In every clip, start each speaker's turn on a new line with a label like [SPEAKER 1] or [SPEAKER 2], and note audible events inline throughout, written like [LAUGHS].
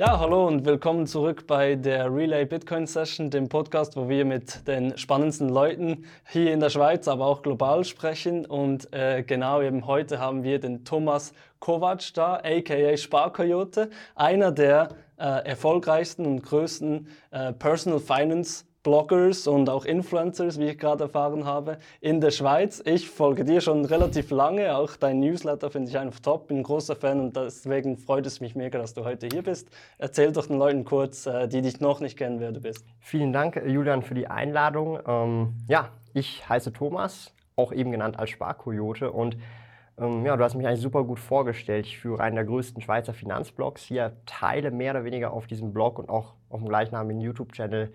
[SPEAKER 1] Ja, hallo und willkommen zurück bei der Relay Bitcoin Session, dem Podcast, wo wir mit den spannendsten Leuten hier in der Schweiz, aber auch global sprechen. Und äh, genau eben heute haben wir den Thomas Kovac da, aka Sparkoyote, einer der äh, erfolgreichsten und größten äh, Personal Finance Bloggers und auch Influencers, wie ich gerade erfahren habe, in der Schweiz. Ich folge dir schon relativ lange, auch dein Newsletter finde ich einfach top, bin ein großer Fan und deswegen freut es mich mega, dass du heute hier bist. Erzähl doch den Leuten kurz, äh, die dich noch nicht kennen, wer du bist.
[SPEAKER 2] Vielen Dank, Julian, für die Einladung. Ähm, ja, ich heiße Thomas, auch eben genannt als Sparkoyote und ähm, ja, du hast mich eigentlich super gut vorgestellt. Ich führe einen der größten Schweizer Finanzblogs hier, teile mehr oder weniger auf diesem Blog und auch auf dem gleichnamigen YouTube-Channel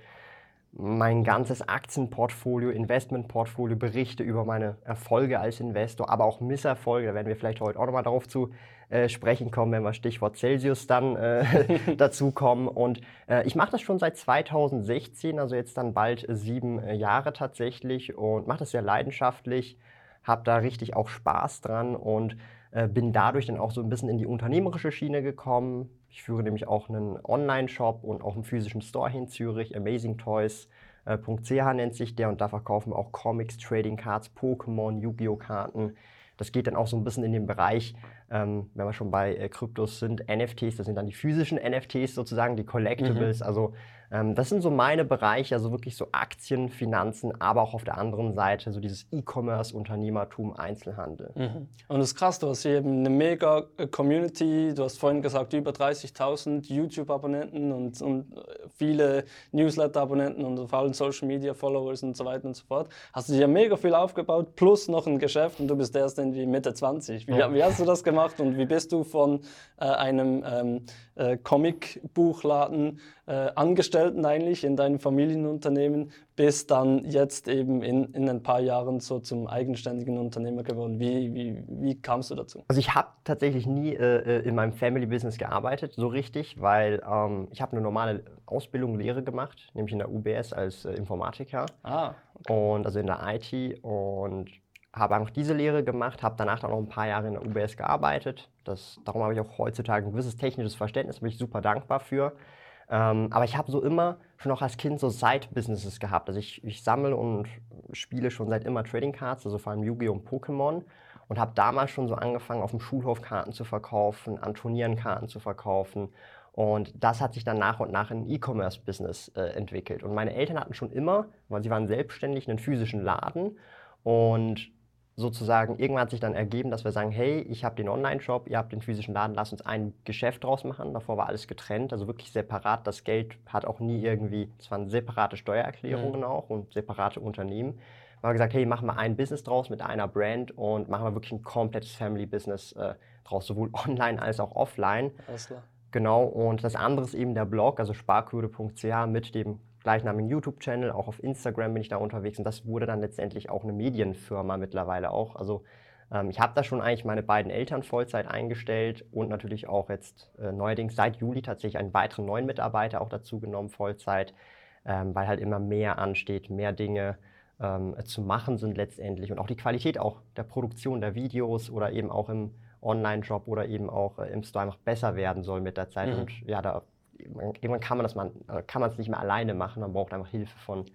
[SPEAKER 2] mein ganzes Aktienportfolio, Investmentportfolio, Berichte über meine Erfolge als Investor, aber auch Misserfolge. Da werden wir vielleicht heute auch nochmal darauf zu äh, sprechen kommen, wenn wir Stichwort Celsius dann äh, [LAUGHS] dazu kommen. Und äh, ich mache das schon seit 2016, also jetzt dann bald sieben äh, Jahre tatsächlich und mache das sehr leidenschaftlich, habe da richtig auch Spaß dran und äh, bin dadurch dann auch so ein bisschen in die unternehmerische Schiene gekommen ich führe nämlich auch einen Online-Shop und auch einen physischen Store hier in Zürich, amazingtoys.ch nennt sich der und da verkaufen wir auch Comics, Trading Cards, Pokémon, Yu-Gi-Oh! Karten. Das geht dann auch so ein bisschen in den Bereich, ähm, wenn wir schon bei äh, Kryptos sind, NFTs, das sind dann die physischen NFTs sozusagen, die Collectibles. Mhm. Also ähm, das sind so meine Bereiche, also wirklich so Aktien, Finanzen, aber auch auf der anderen Seite so dieses E-Commerce, Unternehmertum, Einzelhandel.
[SPEAKER 1] Mhm. Und das ist krass, du hast hier eben eine mega äh, Community, du hast vorhin gesagt, über 30.000 YouTube-Abonnenten und, und, äh, viele Newsletter-Abonnenten und vor allem Social-Media-Followers und so weiter und so fort. Hast du dir mega viel aufgebaut, plus noch ein Geschäft und du bist erst irgendwie Mitte 20. Wie, ja. wie hast du das gemacht? gemacht und wie bist du von äh, einem ähm, äh, Comicbuchladen äh, Angestellten eigentlich in deinem Familienunternehmen bis dann jetzt eben in, in ein paar Jahren so zum eigenständigen Unternehmer geworden. Wie, wie, wie kamst du dazu?
[SPEAKER 2] Also ich habe tatsächlich nie äh, äh, in meinem Family Business gearbeitet, so richtig, weil ähm, ich habe eine normale Ausbildung, Lehre gemacht, nämlich in der UBS als äh, Informatiker. Ah, okay. Und also in der IT und habe einfach diese Lehre gemacht, habe danach dann noch ein paar Jahre in der UBS gearbeitet. Das, darum habe ich auch heutzutage ein gewisses technisches Verständnis, bin ich super dankbar für. Ähm, aber ich habe so immer schon auch als Kind so Side-Businesses gehabt. Also ich, ich sammle und spiele schon seit immer Trading Cards, also vor allem Yu-Gi-Oh! und Pokémon. Und habe damals schon so angefangen, auf dem Schulhof Karten zu verkaufen, an Turnieren Karten zu verkaufen. Und das hat sich dann nach und nach in E-Commerce-Business äh, entwickelt. Und meine Eltern hatten schon immer, weil sie waren selbstständig, einen physischen Laden. Und sozusagen, irgendwann hat sich dann ergeben, dass wir sagen, hey, ich habe den Online-Shop, ihr habt den physischen Laden, lass uns ein Geschäft draus machen. Davor war alles getrennt, also wirklich separat. Das Geld hat auch nie irgendwie, es waren separate Steuererklärungen mhm. auch und separate Unternehmen. Wir haben gesagt, hey, machen wir ein Business draus mit einer Brand und machen wir wirklich ein komplettes Family-Business äh, draus, sowohl [LAUGHS] online als auch offline. Alles klar. Genau, und das andere ist eben der Blog, also sparkurve.ch mit dem gleichnamigen YouTube-Channel, auch auf Instagram bin ich da unterwegs und das wurde dann letztendlich auch eine Medienfirma mittlerweile auch. Also ähm, ich habe da schon eigentlich meine beiden Eltern Vollzeit eingestellt und natürlich auch jetzt äh, neuerdings seit Juli tatsächlich einen weiteren neuen Mitarbeiter auch dazu genommen, Vollzeit, ähm, weil halt immer mehr ansteht, mehr Dinge ähm, zu machen sind letztendlich und auch die Qualität auch der Produktion der Videos oder eben auch im Online-Shop oder eben auch äh, im Store einfach besser werden soll mit der Zeit. Mhm. Und ja, da irgendwann kann man das man äh, kann man es nicht mehr alleine machen, man braucht einfach Hilfe von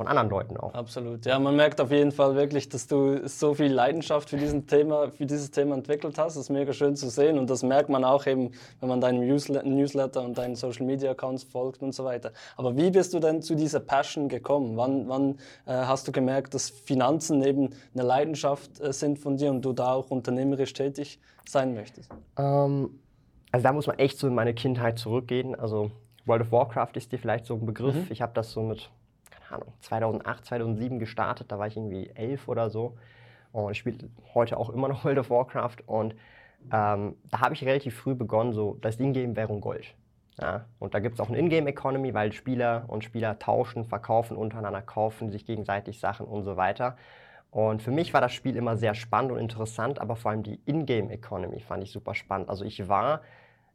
[SPEAKER 2] von anderen Leuten auch.
[SPEAKER 1] Absolut. Ja, man merkt auf jeden Fall wirklich, dass du so viel Leidenschaft für, diesen Thema, für dieses Thema entwickelt hast. Das ist mega schön zu sehen und das merkt man auch eben, wenn man deinem Newsletter und deinen Social Media Accounts folgt und so weiter. Aber wie bist du denn zu dieser Passion gekommen? Wann, wann äh, hast du gemerkt, dass Finanzen eben eine Leidenschaft äh, sind von dir und du da auch unternehmerisch tätig sein möchtest?
[SPEAKER 2] Ähm also da muss man echt so in meine Kindheit zurückgehen. Also World of Warcraft ist dir vielleicht so ein Begriff. Mhm. Ich habe das so mit, keine Ahnung, 2008, 2007 gestartet. Da war ich irgendwie elf oder so. Und ich spiele heute auch immer noch [LAUGHS] World of Warcraft. Und ähm, da habe ich relativ früh begonnen, so das Ingame-Währung Gold. Ja, und da gibt es auch eine Ingame-Economy, weil Spieler und Spieler tauschen, verkaufen untereinander, kaufen sich gegenseitig Sachen und so weiter. Und für mich war das Spiel immer sehr spannend und interessant, aber vor allem die Ingame-Economy fand ich super spannend. Also ich war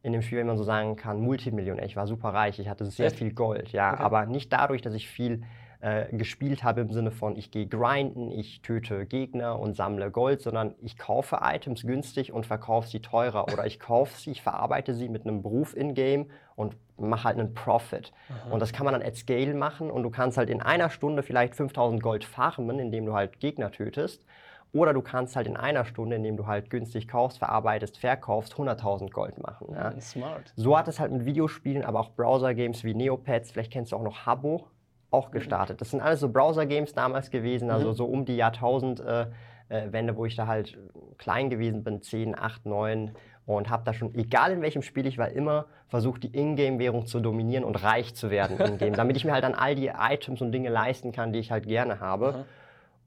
[SPEAKER 2] in dem Spiel, wenn man so sagen kann, Multimillionär. Ich war super reich, ich hatte sehr Echt? viel Gold, ja, okay. aber nicht dadurch, dass ich viel äh, gespielt habe im Sinne von, ich gehe grinden, ich töte Gegner und sammle Gold, sondern ich kaufe Items günstig und verkaufe sie teurer oder ich kaufe sie, ich verarbeite sie mit einem Beruf in-game und mache halt einen Profit. Aha. Und das kann man dann at Scale machen und du kannst halt in einer Stunde vielleicht 5000 Gold farmen, indem du halt Gegner tötest. Oder du kannst halt in einer Stunde, indem du halt günstig kaufst, verarbeitest, verkaufst, 100.000 Gold machen. Ja.
[SPEAKER 1] Smart.
[SPEAKER 2] So hat es halt mit Videospielen, aber auch Browser-Games wie Neopets, vielleicht kennst du auch noch Habbo, auch gestartet. Das sind alles so Browser-Games damals gewesen, also mhm. so um die Jahrtausendwende, äh, wo ich da halt klein gewesen bin, 10, 8, 9 und habe da schon, egal in welchem Spiel ich war, immer versucht, die Ingame-Währung zu dominieren und reich zu werden in-game, [LAUGHS] damit ich mir halt dann all die Items und Dinge leisten kann, die ich halt gerne habe. Mhm.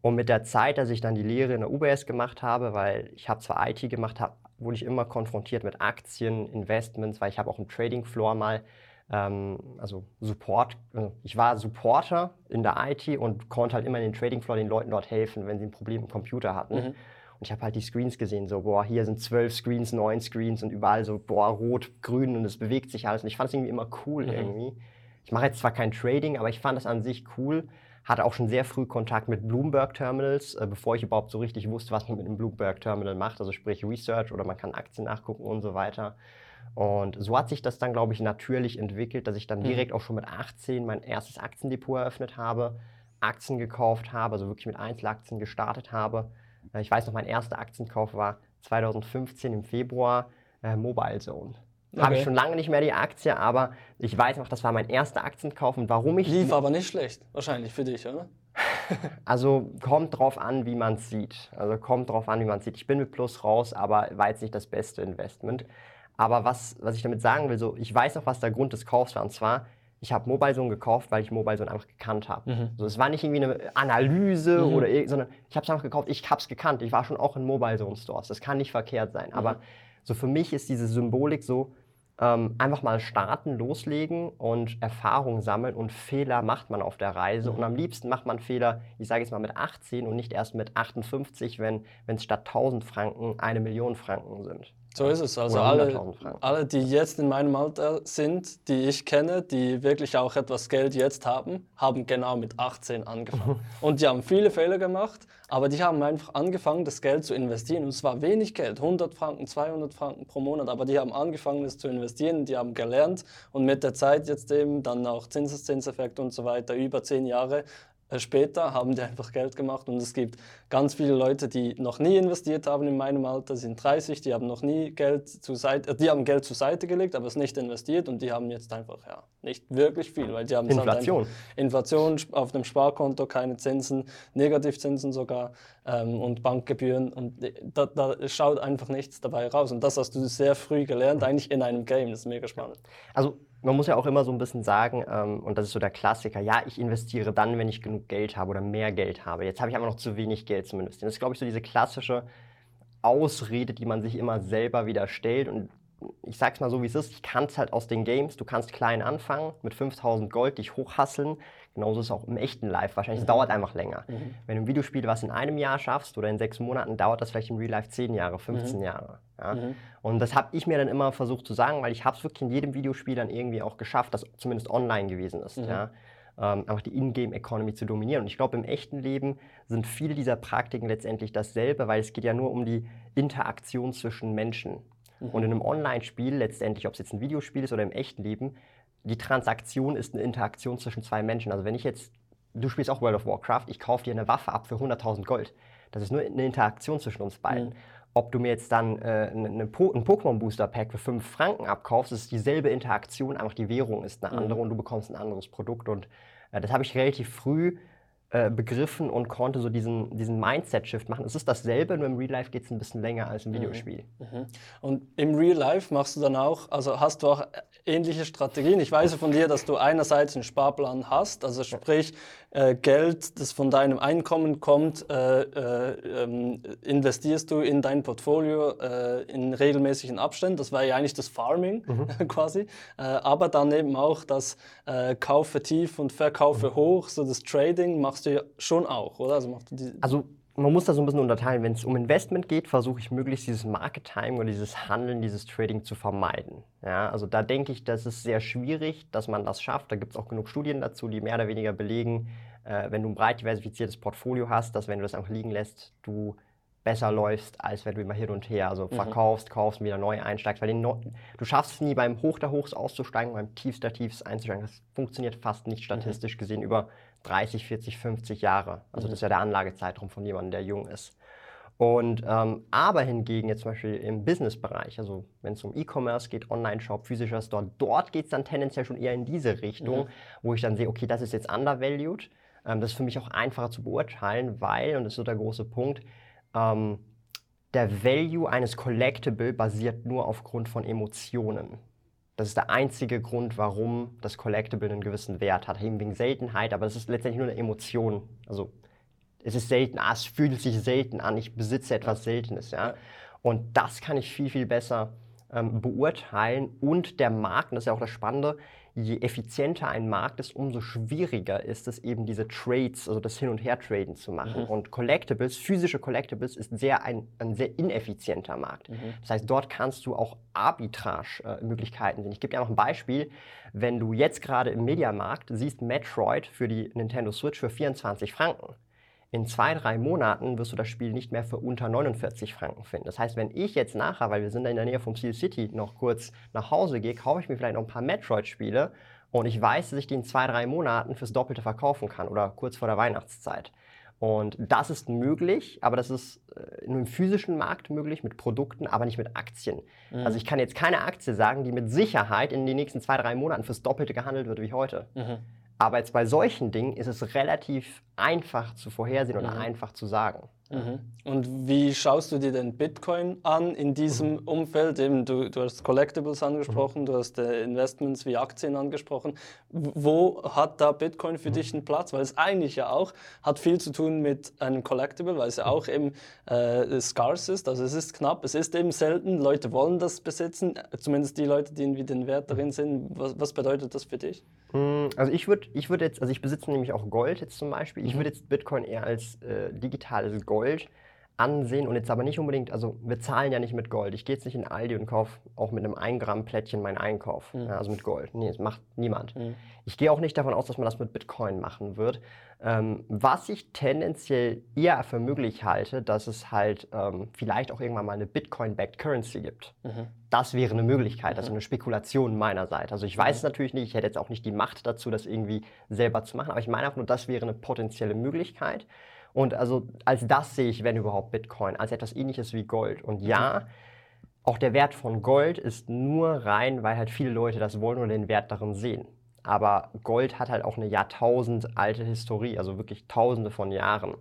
[SPEAKER 2] Und mit der Zeit, dass ich dann die Lehre in der UBS gemacht habe, weil ich habe zwar IT gemacht, hab, wurde ich immer konfrontiert mit Aktien, Investments, weil ich habe auch im Trading Floor mal ähm, also Support, also ich war Supporter in der IT und konnte halt immer in den Trading Floor den Leuten dort helfen, wenn sie ein Problem im Computer hatten. Mhm. Und ich habe halt die Screens gesehen, so, boah, hier sind zwölf Screens, neun Screens und überall so, boah, rot, grün und es bewegt sich alles. Und ich fand es irgendwie immer cool mhm. irgendwie. Ich mache jetzt zwar kein Trading, aber ich fand es an sich cool. Hatte auch schon sehr früh Kontakt mit Bloomberg Terminals, äh, bevor ich überhaupt so richtig wusste, was man mit einem Bloomberg Terminal macht, also sprich Research oder man kann Aktien nachgucken und so weiter. Und so hat sich das dann, glaube ich, natürlich entwickelt, dass ich dann mhm. direkt auch schon mit 18 mein erstes Aktiendepot eröffnet habe, Aktien gekauft habe, also wirklich mit Einzelaktien gestartet habe. Äh, ich weiß noch, mein erster Aktienkauf war 2015 im Februar äh, Mobile Zone. Okay. Habe ich schon lange nicht mehr die Aktie, aber ich weiß noch, das war mein erster Aktienkauf und warum ich.
[SPEAKER 1] Lief aber nicht schlecht, wahrscheinlich für dich, oder? [LAUGHS] [LAUGHS]
[SPEAKER 2] Also kommt drauf an, wie man es sieht. Also kommt drauf an, wie man es sieht. Ich bin mit Plus raus, aber war jetzt nicht das beste Investment. Aber was, was ich damit sagen will, so, ich weiß noch, was der Grund des Kaufs war. Und zwar, ich habe MobileZone gekauft, weil ich MobileZone einfach gekannt habe. Mhm. So, es war nicht irgendwie eine Analyse mhm. oder sondern ich habe es einfach gekauft, ich habe es gekannt. Ich war schon auch in MobileZone-Stores. Das kann nicht verkehrt sein. Mhm. Aber so für mich ist diese Symbolik so, ähm, einfach mal starten, loslegen und Erfahrung sammeln und Fehler macht man auf der Reise. Und am liebsten macht man Fehler, ich sage jetzt mal mit 18 und nicht erst mit 58, wenn es statt 1000 Franken eine Million Franken sind.
[SPEAKER 1] So ist es. Also alle, alle, die jetzt in meinem Alter sind, die ich kenne, die wirklich auch etwas Geld jetzt haben, haben genau mit 18 angefangen. [LAUGHS] und die haben viele Fehler gemacht, aber die haben einfach angefangen, das Geld zu investieren. Und es war wenig Geld, 100 Franken, 200 Franken pro Monat, aber die haben angefangen, es zu investieren, die haben gelernt und mit der Zeit jetzt eben dann auch Zinseszinseffekt und so weiter, über 10 Jahre, später haben die einfach Geld gemacht und es gibt ganz viele Leute, die noch nie investiert haben in meinem Alter, sind 30, die haben noch nie Geld zur Seite, äh, die haben Geld zur Seite gelegt, aber es nicht investiert und die haben jetzt einfach ja nicht wirklich viel, weil die haben
[SPEAKER 2] halt Inflation, halt
[SPEAKER 1] Inflation auf dem Sparkonto, keine Zinsen, Negativzinsen sogar ähm, und Bankgebühren und da, da schaut einfach nichts dabei raus und das hast du sehr früh gelernt, eigentlich in einem Game, das ist mega spannend.
[SPEAKER 2] Also man muss ja auch immer so ein bisschen sagen, ähm, und das ist so der Klassiker, ja, ich investiere dann, wenn ich genug Geld habe oder mehr Geld habe. Jetzt habe ich aber noch zu wenig Geld zum Investieren. Das ist, glaube ich, so diese klassische Ausrede, die man sich immer selber wieder stellt. Und ich sag's mal so, wie es ist, ich kann es halt aus den Games. Du kannst klein anfangen, mit 5000 Gold dich hochhasseln. Genauso ist es auch im echten Life wahrscheinlich. Es mhm. dauert einfach länger. Mhm. Wenn du ein Videospiel was in einem Jahr schaffst oder in sechs Monaten, dauert das vielleicht im Real Life 10 Jahre, 15 mhm. Jahre. Ja? Mhm. Und das habe ich mir dann immer versucht zu sagen, weil ich habe es wirklich in jedem Videospiel dann irgendwie auch geschafft, das zumindest online gewesen ist. Mhm. Ja? Ähm, einfach die Ingame-Economy zu dominieren. Und ich glaube, im echten Leben sind viele dieser Praktiken letztendlich dasselbe, weil es geht ja nur um die Interaktion zwischen Menschen. Mhm. Und in einem Online-Spiel, letztendlich, ob es jetzt ein Videospiel ist oder im echten Leben, die Transaktion ist eine Interaktion zwischen zwei Menschen. Also wenn ich jetzt, du spielst auch World of Warcraft, ich kaufe dir eine Waffe ab für 100.000 Gold. Das ist nur eine Interaktion zwischen uns beiden. Mhm. Ob du mir jetzt dann äh, eine, eine po ein Pokémon-Booster-Pack für 5 Franken abkaufst, ist dieselbe Interaktion, einfach die Währung ist eine mhm. andere mhm. und du bekommst ein anderes Produkt. Und äh, das habe ich relativ früh äh, begriffen und konnte so diesen, diesen Mindset-Shift machen. Es ist dasselbe, nur im Real Life geht es ein bisschen länger als im mhm. Videospiel.
[SPEAKER 1] Mhm. Und im Real Life machst du dann auch, also hast du auch ähnliche Strategien. Ich weiß von dir, dass du einerseits einen Sparplan hast, also sprich äh, Geld, das von deinem Einkommen kommt, äh, äh, ähm, investierst du in dein Portfolio äh, in regelmäßigen Abständen. Das wäre ja eigentlich das Farming mhm. [LAUGHS] quasi. Äh, aber dann eben auch das äh, Kaufe tief und Verkaufe mhm. hoch, so das Trading machst du ja schon auch, oder?
[SPEAKER 2] Also, also man muss das so ein bisschen unterteilen. Wenn es um Investment geht, versuche ich möglichst dieses Market Time oder dieses Handeln, dieses Trading zu vermeiden. Ja, also da denke ich, das ist sehr schwierig, dass man das schafft. Da gibt es auch genug Studien dazu, die mehr oder weniger belegen, äh, wenn du ein breit diversifiziertes Portfolio hast, dass wenn du das einfach liegen lässt, du besser läufst, als wenn du immer hin und her, also mhm. verkaufst, kaufst, wieder neu einsteigst. Weil no du schaffst es nie beim Hoch der Hochs auszusteigen, beim Tiefs der Tiefs einzusteigen. Das funktioniert fast nicht statistisch mhm. gesehen über 30, 40, 50 Jahre. Also mhm. das ist ja der Anlagezeitraum von jemandem, der jung ist. Und ähm, aber hingegen jetzt zum Beispiel im Business-Bereich, also wenn es um E-Commerce geht, Online-Shop, physischer Store, dort geht es dann tendenziell schon eher in diese Richtung, mhm. wo ich dann sehe, okay, das ist jetzt undervalued. Ähm, das ist für mich auch einfacher zu beurteilen, weil, und das ist so der große Punkt, ähm, der Value eines Collectible basiert nur aufgrund von Emotionen. Das ist der einzige Grund, warum das Collectible einen gewissen Wert hat. Eben wegen Seltenheit, aber es ist letztendlich nur eine Emotion. Also es ist selten, ah, es fühlt sich selten an, ich besitze etwas Seltenes. Ja? Und das kann ich viel, viel besser ähm, beurteilen. Und der Markt, und das ist ja auch das Spannende, je effizienter ein Markt ist, umso schwieriger ist es eben diese Trades, also das Hin- und Her-Traden zu machen. Mhm. Und Collectibles, physische Collectibles, ist sehr ein, ein sehr ineffizienter Markt. Mhm. Das heißt, dort kannst du auch Arbitrage-Möglichkeiten sehen. Ich gebe dir noch ein Beispiel. Wenn du jetzt gerade im Mediamarkt siehst Metroid für die Nintendo Switch für 24 Franken, in zwei, drei Monaten wirst du das Spiel nicht mehr für unter 49 Franken finden. Das heißt, wenn ich jetzt nachher, weil wir sind in der Nähe vom Steel City, noch kurz nach Hause gehe, kaufe ich mir vielleicht noch ein paar Metroid-Spiele und ich weiß, dass ich die in zwei, drei Monaten fürs Doppelte verkaufen kann oder kurz vor der Weihnachtszeit. Und das ist möglich, aber das ist äh, in einem physischen Markt möglich mit Produkten, aber nicht mit Aktien. Mhm. Also ich kann jetzt keine Aktie sagen, die mit Sicherheit in den nächsten zwei, drei Monaten fürs Doppelte gehandelt wird wie heute. Mhm. Aber jetzt bei solchen Dingen ist es relativ einfach zu vorhersehen oder mhm. einfach zu sagen.
[SPEAKER 1] Mhm. Und wie schaust du dir denn Bitcoin an in diesem mhm. Umfeld? Eben, du, du hast Collectibles angesprochen, mhm. du hast äh, Investments wie Aktien angesprochen. Wo hat da Bitcoin für mhm. dich einen Platz? Weil es eigentlich ja auch hat viel zu tun mit einem Collectible, weil es ja mhm. auch eben äh, scarce ist. Also es ist knapp, es ist eben selten. Leute wollen das besitzen, zumindest die Leute, die irgendwie den Wert darin sind. Was, was bedeutet das für dich?
[SPEAKER 2] Also ich würde ich würd jetzt, also ich besitze nämlich auch Gold jetzt zum Beispiel. Ich würde jetzt Bitcoin eher als äh, digitales Gold Gold ansehen und jetzt aber nicht unbedingt, also wir zahlen ja nicht mit Gold. Ich gehe jetzt nicht in Aldi und kaufe auch mit einem 1 Gramm Plättchen meinen Einkauf, mhm. ja, also mit Gold. Nee, das macht niemand. Mhm. Ich gehe auch nicht davon aus, dass man das mit Bitcoin machen wird. Ähm, was ich tendenziell eher für möglich halte, dass es halt ähm, vielleicht auch irgendwann mal eine Bitcoin-backed Currency gibt. Mhm. Das wäre eine Möglichkeit, das ist mhm. eine Spekulation meiner Seite. Also ich weiß es mhm. natürlich nicht, ich hätte jetzt auch nicht die Macht dazu, das irgendwie selber zu machen, aber ich meine auch nur, das wäre eine potenzielle Möglichkeit. Und also als das sehe ich, wenn überhaupt, Bitcoin, als etwas ähnliches wie Gold. Und ja, auch der Wert von Gold ist nur rein, weil halt viele Leute das wollen und den Wert darin sehen. Aber Gold hat halt auch eine Jahrtausend alte Historie, also wirklich Tausende von Jahren.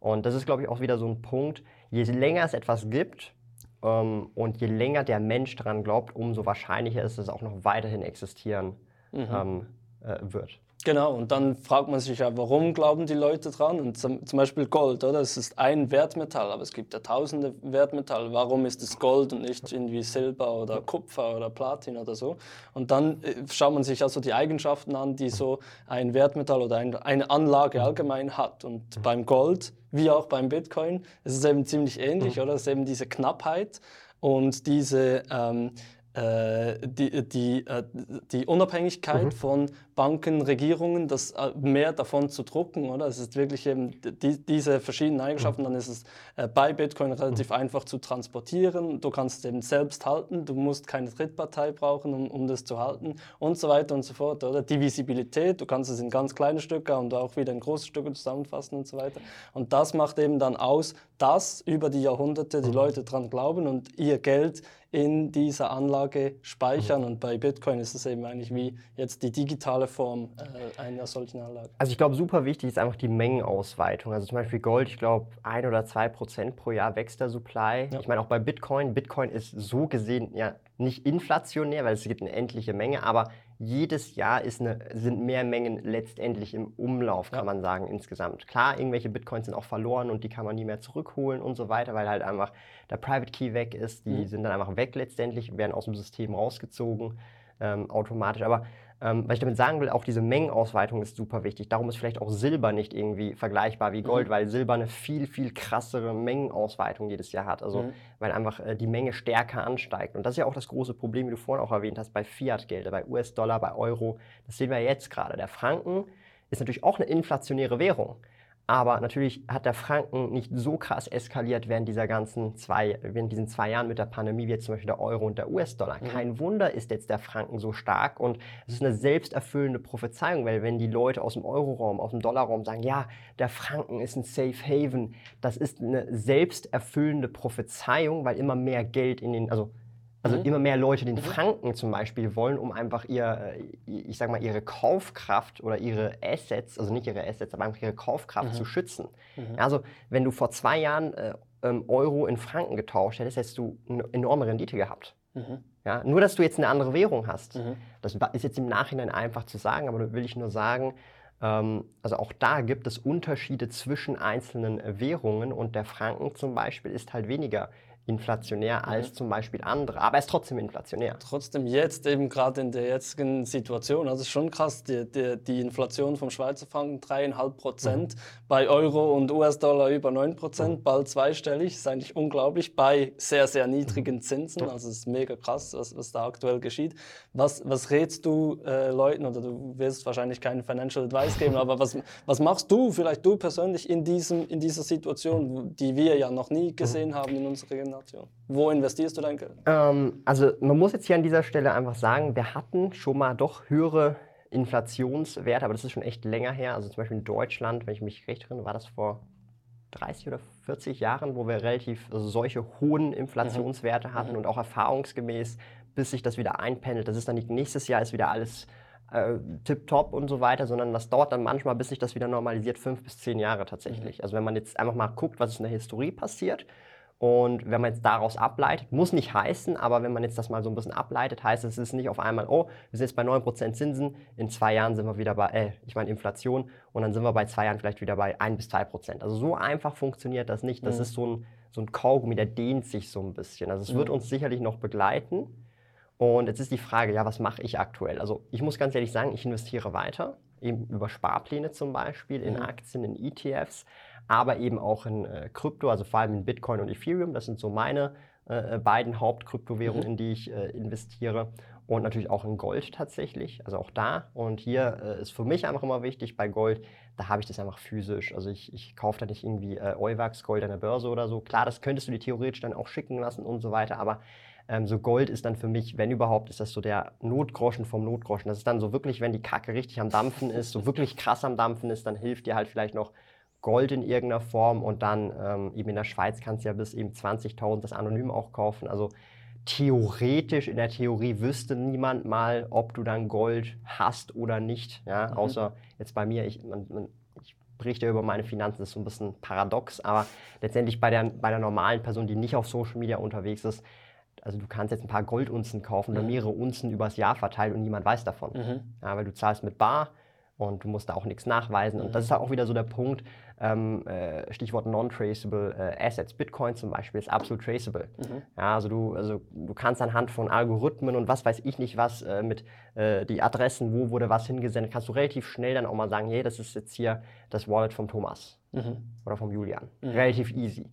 [SPEAKER 2] Und das ist, glaube ich, auch wieder so ein Punkt, je länger es etwas gibt ähm, und je länger der Mensch daran glaubt, umso wahrscheinlicher ist es auch noch weiterhin existieren mhm. ähm, äh, wird.
[SPEAKER 1] Genau, und dann fragt man sich ja, warum glauben die Leute dran? Und zum, zum, Beispiel Gold, oder? Es ist ein Wertmetall, aber es gibt ja tausende Wertmetalle. Warum ist es Gold und nicht irgendwie Silber oder Kupfer oder Platin oder so? Und dann äh, schaut man sich also die Eigenschaften an, die so ein Wertmetall oder ein, eine Anlage allgemein hat. Und beim Gold, wie auch beim Bitcoin, ist es eben ziemlich ähnlich, mhm. oder? Es ist eben diese Knappheit und diese... Ähm, äh, die, die, äh, die Unabhängigkeit mhm. von Banken, Regierungen, das äh, mehr davon zu drucken, oder? Es ist wirklich eben die, diese verschiedenen Eigenschaften. Mhm. Dann ist es bei Bitcoin relativ mhm. einfach zu transportieren. Du kannst es eben selbst halten. Du musst keine Drittpartei brauchen, um, um das zu halten und so weiter und so fort, oder? Die Visibilität, du kannst es in ganz kleine Stücke und auch wieder in große Stücke zusammenfassen und so weiter. Und das macht eben dann aus, dass über die Jahrhunderte die Leute dran glauben und ihr Geld in dieser Anlage speichern. Mhm. Und bei Bitcoin ist es eben eigentlich wie jetzt die digitale Form äh, einer solchen Anlage.
[SPEAKER 2] Also ich glaube, super wichtig ist einfach die Mengenausweitung. Also zum Beispiel Gold, ich glaube, ein oder zwei Prozent pro Jahr wächst der Supply. Ja. Ich meine auch bei Bitcoin, Bitcoin ist so gesehen ja nicht inflationär, weil es gibt eine endliche Menge, aber jedes Jahr eine, sind mehr Mengen letztendlich im Umlauf, kann ja. man sagen, insgesamt. Klar, irgendwelche Bitcoins sind auch verloren und die kann man nie mehr zurückholen und so weiter, weil halt einfach der Private Key weg ist. Die mhm. sind dann einfach weg letztendlich, werden aus dem System rausgezogen ähm, automatisch. Aber ähm, was ich damit sagen will, auch diese Mengenausweitung ist super wichtig. Darum ist vielleicht auch Silber nicht irgendwie vergleichbar wie Gold, mhm. weil Silber eine viel, viel krassere Mengenausweitung jedes Jahr hat. Also, mhm. weil einfach äh, die Menge stärker ansteigt. Und das ist ja auch das große Problem, wie du vorhin auch erwähnt hast, bei Fiat-Geld, bei US-Dollar, bei Euro. Das sehen wir jetzt gerade. Der Franken ist natürlich auch eine inflationäre Währung. Aber natürlich hat der Franken nicht so krass eskaliert während dieser ganzen zwei, während diesen zwei Jahren mit der Pandemie, wie jetzt zum Beispiel der Euro und der US-Dollar. Mhm. Kein Wunder ist jetzt der Franken so stark und es ist eine selbsterfüllende Prophezeiung, weil wenn die Leute aus dem Euroraum, aus dem Dollarraum sagen, ja, der Franken ist ein Safe Haven, das ist eine selbsterfüllende Prophezeiung, weil immer mehr Geld in den, also also mhm. immer mehr Leute den mhm. Franken zum Beispiel wollen, um einfach ihr, äh, ich sag mal, ihre Kaufkraft oder ihre Assets, also nicht ihre Assets, aber einfach ihre Kaufkraft mhm. zu schützen. Mhm. Also wenn du vor zwei Jahren äh, ähm, Euro in Franken getauscht hättest, hättest du eine enorme Rendite gehabt. Mhm. Ja, nur, dass du jetzt eine andere Währung hast. Mhm. Das ist jetzt im Nachhinein einfach zu sagen, aber da will ich nur sagen, ähm, also auch da gibt es Unterschiede zwischen einzelnen Währungen und der Franken zum Beispiel ist halt weniger inflationär mhm. als zum Beispiel andere, aber er ist trotzdem inflationär.
[SPEAKER 1] Trotzdem jetzt eben gerade in der jetzigen Situation, also ist schon krass, die, die, die Inflation vom Schweizer Franken 3,5 Prozent, mhm. bei Euro und US-Dollar über 9 Prozent, mhm. bald zweistellig, ist eigentlich unglaublich, bei sehr, sehr niedrigen mhm. Zinsen, also es ist mega krass, was, was da aktuell geschieht. Was, was rätst du äh, Leuten, oder du wirst wahrscheinlich keinen Financial Advice geben, aber was, was machst du, vielleicht du persönlich in, diesem, in dieser Situation, die wir ja noch nie gesehen haben in unserer Generation? Generation. Wo investierst du dein Geld?
[SPEAKER 2] Ähm, also man muss jetzt hier an dieser Stelle einfach sagen, wir hatten schon mal doch höhere Inflationswerte, aber das ist schon echt länger her. Also zum Beispiel in Deutschland, wenn ich mich recht erinnere, war das vor 30 oder 40 Jahren, wo wir relativ also solche hohen Inflationswerte mhm. hatten mhm. und auch erfahrungsgemäß, bis sich das wieder einpendelt. Das ist dann nicht nächstes Jahr ist wieder alles äh, tipptopp und so weiter, sondern das dauert dann manchmal, bis sich das wieder normalisiert, fünf bis zehn Jahre tatsächlich. Mhm. Also wenn man jetzt einfach mal guckt, was ist in der Historie passiert und wenn man jetzt daraus ableitet, muss nicht heißen, aber wenn man jetzt das mal so ein bisschen ableitet, heißt es, es ist nicht auf einmal, oh, wir sind jetzt bei 9% Zinsen, in zwei Jahren sind wir wieder bei, äh, ich meine Inflation, und dann sind wir bei zwei Jahren vielleicht wieder bei 1 bis 2%. Also so einfach funktioniert das nicht. Das mhm. ist so ein, so ein Kaugummi, der dehnt sich so ein bisschen. Also es mhm. wird uns sicherlich noch begleiten. Und jetzt ist die Frage, ja, was mache ich aktuell? Also ich muss ganz ehrlich sagen, ich investiere weiter, eben über Sparpläne zum Beispiel, in mhm. Aktien, in ETFs aber eben auch in äh, Krypto, also vor allem in Bitcoin und Ethereum. Das sind so meine äh, äh beiden Hauptkryptowährungen, mhm. in die ich äh, investiere. Und natürlich auch in Gold tatsächlich, also auch da. Und hier äh, ist für mich einfach immer wichtig, bei Gold, da habe ich das einfach physisch. Also ich, ich kaufe da nicht irgendwie äh, Euwax Gold an der Börse oder so. Klar, das könntest du dir theoretisch dann auch schicken lassen und so weiter, aber ähm, so Gold ist dann für mich, wenn überhaupt, ist das so der Notgroschen vom Notgroschen. Das ist dann so wirklich, wenn die Kacke richtig am Dampfen ist, so wirklich krass am Dampfen ist, dann hilft dir halt vielleicht noch Gold in irgendeiner Form und dann ähm, eben in der Schweiz kannst du ja bis eben 20.000 das anonym auch kaufen. Also theoretisch, in der Theorie wüsste niemand mal, ob du dann Gold hast oder nicht. Ja? Mhm. Außer jetzt bei mir, ich, man, man, ich berichte über meine Finanzen, das ist so ein bisschen paradox, aber letztendlich bei der, bei der normalen Person, die nicht auf Social Media unterwegs ist, also du kannst jetzt ein paar Goldunzen kaufen oder mhm. mehrere Unzen übers Jahr verteilt und niemand weiß davon. Mhm. Ja, weil du zahlst mit Bar, und du musst da auch nichts nachweisen. Und das ist auch wieder so der Punkt, ähm, äh, Stichwort Non-Traceable äh, Assets. Bitcoin zum Beispiel ist absolut traceable. Mhm. Ja, also, du, also du kannst anhand von Algorithmen und was weiß ich nicht was äh, mit äh, die Adressen, wo wurde was hingesendet, kannst du relativ schnell dann auch mal sagen, hey, das ist jetzt hier das Wallet vom Thomas mhm. oder vom Julian. Mhm. Relativ easy.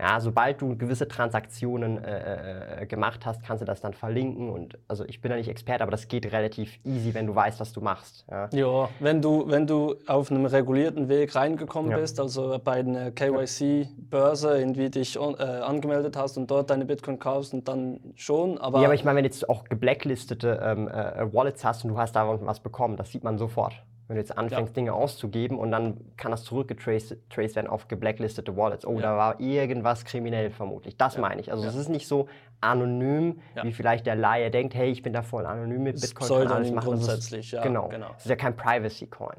[SPEAKER 2] Ja, sobald du gewisse Transaktionen äh, äh, gemacht hast, kannst du das dann verlinken. Und also ich bin da nicht Experte, aber das geht relativ easy, wenn du weißt, was du machst.
[SPEAKER 1] Ja, ja wenn du wenn du auf einem regulierten Weg reingekommen ja. bist, also bei einer KYC-Börse irgendwie dich äh, angemeldet hast und dort deine Bitcoin kaufst und dann schon.
[SPEAKER 2] Aber ja, aber ich meine, wenn du jetzt auch geblacklistete ähm, äh, Wallets hast und du hast da was bekommen, das sieht man sofort. Wenn du jetzt anfängst, ja. Dinge auszugeben und dann kann das zurückgetraced werden auf geblacklistete Wallets. Oh, ja. da war irgendwas kriminell vermutlich. Das ja. meine ich. Also es ist nicht so anonym, wie vielleicht der Laie denkt, hey, ich bin da voll anonym mit Bitcoin.
[SPEAKER 1] Soll alles machen. grundsätzlich,
[SPEAKER 2] ist, genau. genau. Das ist ja kein Privacy-Coin.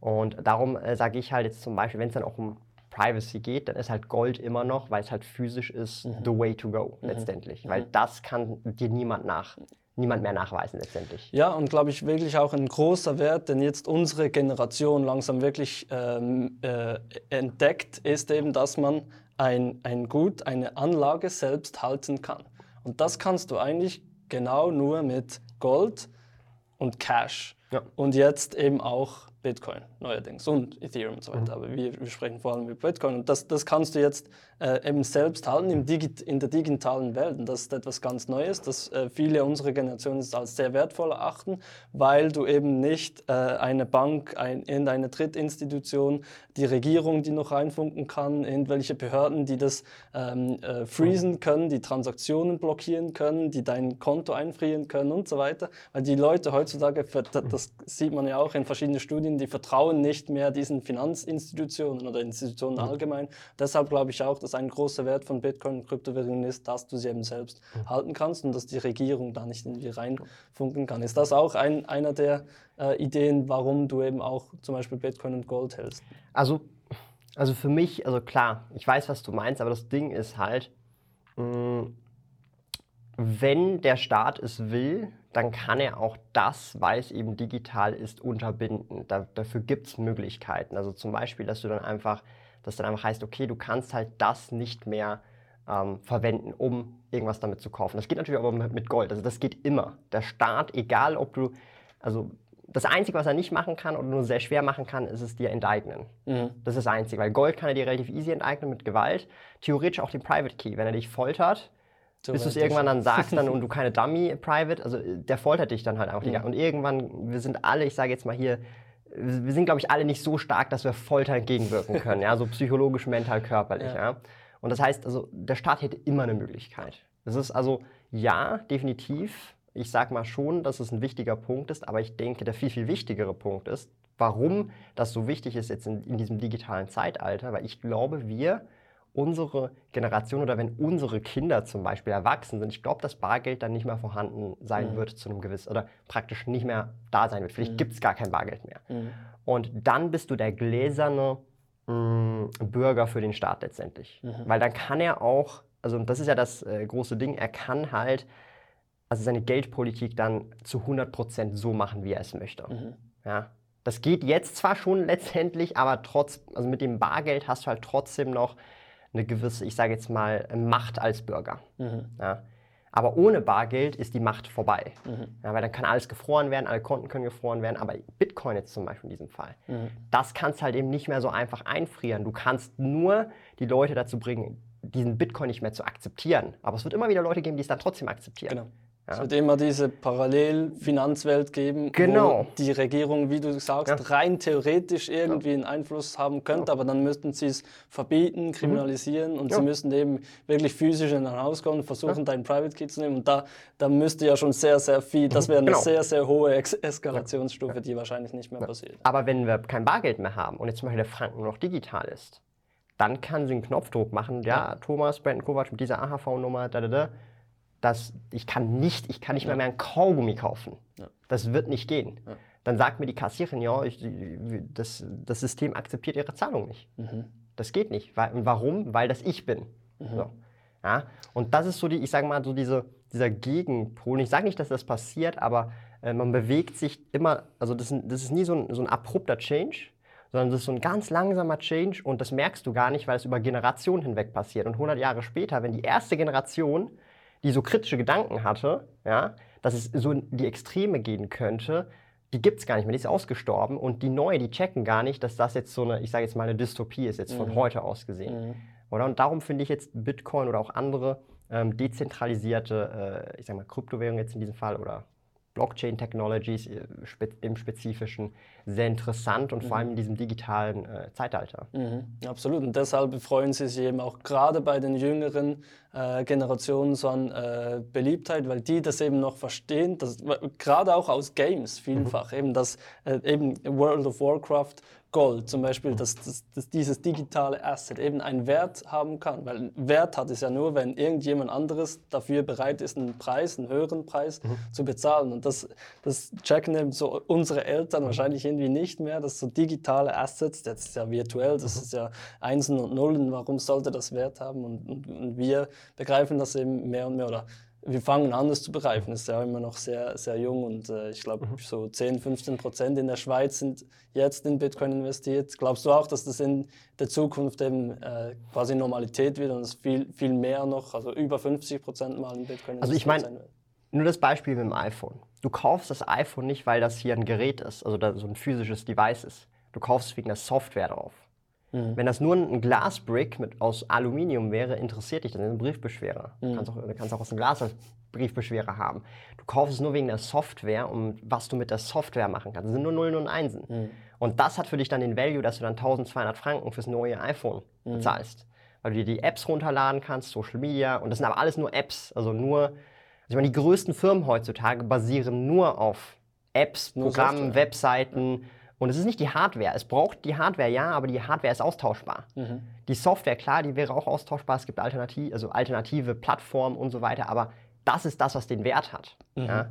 [SPEAKER 2] Und darum äh, sage ich halt jetzt zum Beispiel, wenn es dann auch um Privacy geht, dann ist halt Gold immer noch, weil es halt physisch ist, mhm. the way to go mhm. letztendlich. Mhm. Weil das kann dir niemand nach niemand mehr nachweisen letztendlich.
[SPEAKER 1] Ja, und glaube ich wirklich auch ein großer Wert, den jetzt unsere Generation langsam wirklich ähm, äh, entdeckt, ist eben, dass man ein, ein Gut, eine Anlage selbst halten kann. Und das kannst du eigentlich genau nur mit Gold und Cash. Ja. Und jetzt eben auch Bitcoin. Neuerdings und Ethereum und so weiter. Mhm. Aber wir, wir, sprechen vor allem über Bitcoin. Und das, das kannst du jetzt äh, eben selbst halten im Digi in der digitalen Welt. Und das ist etwas ganz Neues, das äh, viele unserer Generationen als sehr wertvoll erachten, weil du eben nicht äh, eine Bank, ein, irgendeine Drittinstitution, die Regierung, die noch reinfunken kann, irgendwelche Behörden, die das ähm, äh, freezen können, die Transaktionen blockieren können, die dein Konto einfrieren können und so weiter. Weil die Leute heutzutage, das sieht man ja auch in verschiedenen Studien, die vertrauen nicht mehr diesen Finanzinstitutionen oder Institutionen allgemein. Deshalb glaube ich auch, dass ein großer Wert von Bitcoin und Kryptowährungen ist, dass du sie eben selbst halten kannst und dass die Regierung da nicht irgendwie reinfunken kann. Ist das auch ein, einer der äh, Ideen, warum du eben auch zum Beispiel Bitcoin und Gold hältst?
[SPEAKER 2] Also, also für mich, also klar, ich weiß, was du meinst, aber das Ding ist halt, mh, mm, wenn der Staat es will, dann kann er auch das, weil es eben digital ist, unterbinden. Da, dafür gibt es Möglichkeiten. Also zum Beispiel, dass du dann einfach, dass dann einfach heißt, okay, du kannst halt das nicht mehr ähm, verwenden, um irgendwas damit zu kaufen. Das geht natürlich aber mit Gold. Also das geht immer. Der Staat, egal ob du, also das Einzige, was er nicht machen kann oder nur sehr schwer machen kann, ist es dir enteignen. Mhm. Das ist das Einzige, weil Gold kann er dir relativ easy enteignen mit Gewalt. Theoretisch auch den Private Key. Wenn er dich foltert, bis du es irgendwann dann sagst dann, und du keine Dummy-Private, also der foltert dich dann halt auch. Mhm. Und irgendwann, wir sind alle, ich sage jetzt mal hier, wir sind, glaube ich, alle nicht so stark, dass wir Folter entgegenwirken können, ja, so [LAUGHS] psychologisch, mental, körperlich. Ja. ja. Und das heißt, also der Staat hätte immer eine Möglichkeit. Das ist also, ja, definitiv, ich sage mal schon, dass es ein wichtiger Punkt ist, aber ich denke, der viel, viel wichtigere Punkt ist, warum das so wichtig ist jetzt in, in diesem digitalen Zeitalter, weil ich glaube, wir unsere Generation oder wenn unsere Kinder zum Beispiel erwachsen sind, ich glaube, dass Bargeld dann nicht mehr vorhanden sein mhm. wird zu einem gewissen oder praktisch nicht mehr da sein wird. Vielleicht mhm. gibt es gar kein Bargeld mehr. Mhm. Und dann bist du der gläserne mh, mm, Bürger für den Staat letztendlich. Mhm. Weil dann kann er auch, also das ist ja das äh, große Ding, er kann halt also seine Geldpolitik dann zu 100% so machen, wie er es möchte. Mhm. Ja. Das geht jetzt zwar schon [LAUGHS] letztendlich, aber trotz, also mit dem Bargeld hast du halt trotzdem noch eine gewisse, ich sage jetzt mal, Macht als Bürger. Mhm. Ja. Aber ohne Bargeld ist die Macht vorbei. Mhm. Ja, weil dann kann alles gefroren werden, alle Konten können gefroren werden. Aber Bitcoin jetzt zum Beispiel in diesem Fall, mhm. das kannst halt eben nicht mehr so einfach einfrieren. Du kannst nur die Leute dazu bringen, diesen Bitcoin nicht mehr zu akzeptieren. Aber es wird immer wieder Leute geben, die es dann trotzdem akzeptieren. Genau.
[SPEAKER 1] Ja. Es wird immer diese Parallelfinanzwelt geben, genau. wo die Regierung, wie du sagst, ja. rein theoretisch irgendwie einen Einfluss haben könnte, ja. aber dann müssten sie es verbieten, kriminalisieren mhm. und sie müssten eben wirklich physisch in ein Haus kommen und versuchen, deinen Private Key zu nehmen. Und da, da müsste ja schon sehr, sehr viel, das wäre eine genau. sehr, sehr hohe Ex Eskalationsstufe, die wahrscheinlich nicht mehr passiert.
[SPEAKER 2] Aber wenn wir kein Bargeld mehr haben und jetzt zum Beispiel der Franken noch digital ist, dann kann sie einen Knopfdruck machen, ja, Thomas, Brandon Kovac mit dieser AHV-Nummer, da, da, da dass ich kann nicht, ich kann nicht ja. mehr, mehr ein Kaugummi kaufen. Ja. Das wird nicht gehen. Ja. Dann sagt mir die Kassiererin, ja, ich, das, das System akzeptiert ihre Zahlung nicht. Mhm. Das geht nicht. Warum? Weil das ich bin. Mhm. So. Ja? Und das ist so die, ich sage mal, so diese, dieser Gegenpol. Ich sage nicht, dass das passiert, aber äh, man bewegt sich immer, also das, das ist nie so ein, so ein abrupter Change, sondern das ist so ein ganz langsamer Change und das merkst du gar nicht, weil es über Generationen hinweg passiert. Und 100 Jahre später, wenn die erste Generation die so kritische Gedanken hatte, ja, dass es so in die Extreme gehen könnte, die gibt es gar nicht mehr, die ist ausgestorben und die neue, die checken gar nicht, dass das jetzt so eine, ich sage jetzt mal eine Dystopie ist, jetzt von mhm. heute aus gesehen. Mhm. Oder? Und darum finde ich jetzt Bitcoin oder auch andere ähm, dezentralisierte, äh, ich sage mal Kryptowährungen jetzt in diesem Fall oder Blockchain-Technologies äh, im Spezifischen sehr interessant und mhm. vor allem in diesem digitalen äh, Zeitalter.
[SPEAKER 1] Mhm. Absolut. Und deshalb freuen Sie sich eben auch gerade bei den jüngeren äh, Generationen so an äh, Beliebtheit, weil die das eben noch verstehen, dass, gerade auch aus Games vielfach, mhm. eben, dass äh, eben World of Warcraft Gold zum Beispiel, dass, dass, dass, dieses digitale Asset eben einen Wert haben kann. Weil Wert hat es ja nur, wenn irgendjemand anderes dafür bereit ist, einen Preis, einen höheren Preis mhm. zu bezahlen. Und das, das checken eben so unsere Eltern mhm. wahrscheinlich irgendwie nicht mehr, dass so digitale Assets, das ist ja virtuell, das mhm. ist ja Einsen und Nullen, warum sollte das Wert haben? Und, und, und wir begreifen das eben mehr und mehr oder wir fangen an, das zu begreifen. Es ist ja immer noch sehr, sehr jung und äh, ich glaube, mhm. so 10, 15 Prozent in der Schweiz sind jetzt in Bitcoin investiert. Glaubst du auch, dass das in der Zukunft eben äh, quasi Normalität wird und es viel, viel mehr noch, also über 50 Prozent mal in Bitcoin
[SPEAKER 2] also ich meine, nur das Beispiel mit dem iPhone. Du kaufst das iPhone nicht, weil das hier ein Gerät ist, also so ein physisches Device ist. du kaufst es wegen der Software drauf. Mhm. Wenn das nur ein Glasbrick mit, aus Aluminium wäre, interessiert dich das ein Briefbeschwerer. Mhm. Du, kannst auch, du kannst auch aus einem Glas Briefbeschwerer haben. Du kaufst es nur wegen der Software und was du mit der Software machen kannst. Das sind nur Nullen und Einsen. Mhm. Und das hat für dich dann den Value, dass du dann 1200 Franken fürs neue iPhone mhm. bezahlst. Weil du dir die Apps runterladen kannst, Social Media. Und das sind aber alles nur Apps. Also nur, also ich meine, die größten Firmen heutzutage basieren nur auf Apps, Programmen, Webseiten. Und es ist nicht die Hardware. Es braucht die Hardware, ja, aber die Hardware ist austauschbar. Mhm. Die Software, klar, die wäre auch austauschbar. Es gibt Alternativ, also alternative Plattformen und so weiter. Aber das ist das, was den Wert hat. Mhm. Ja?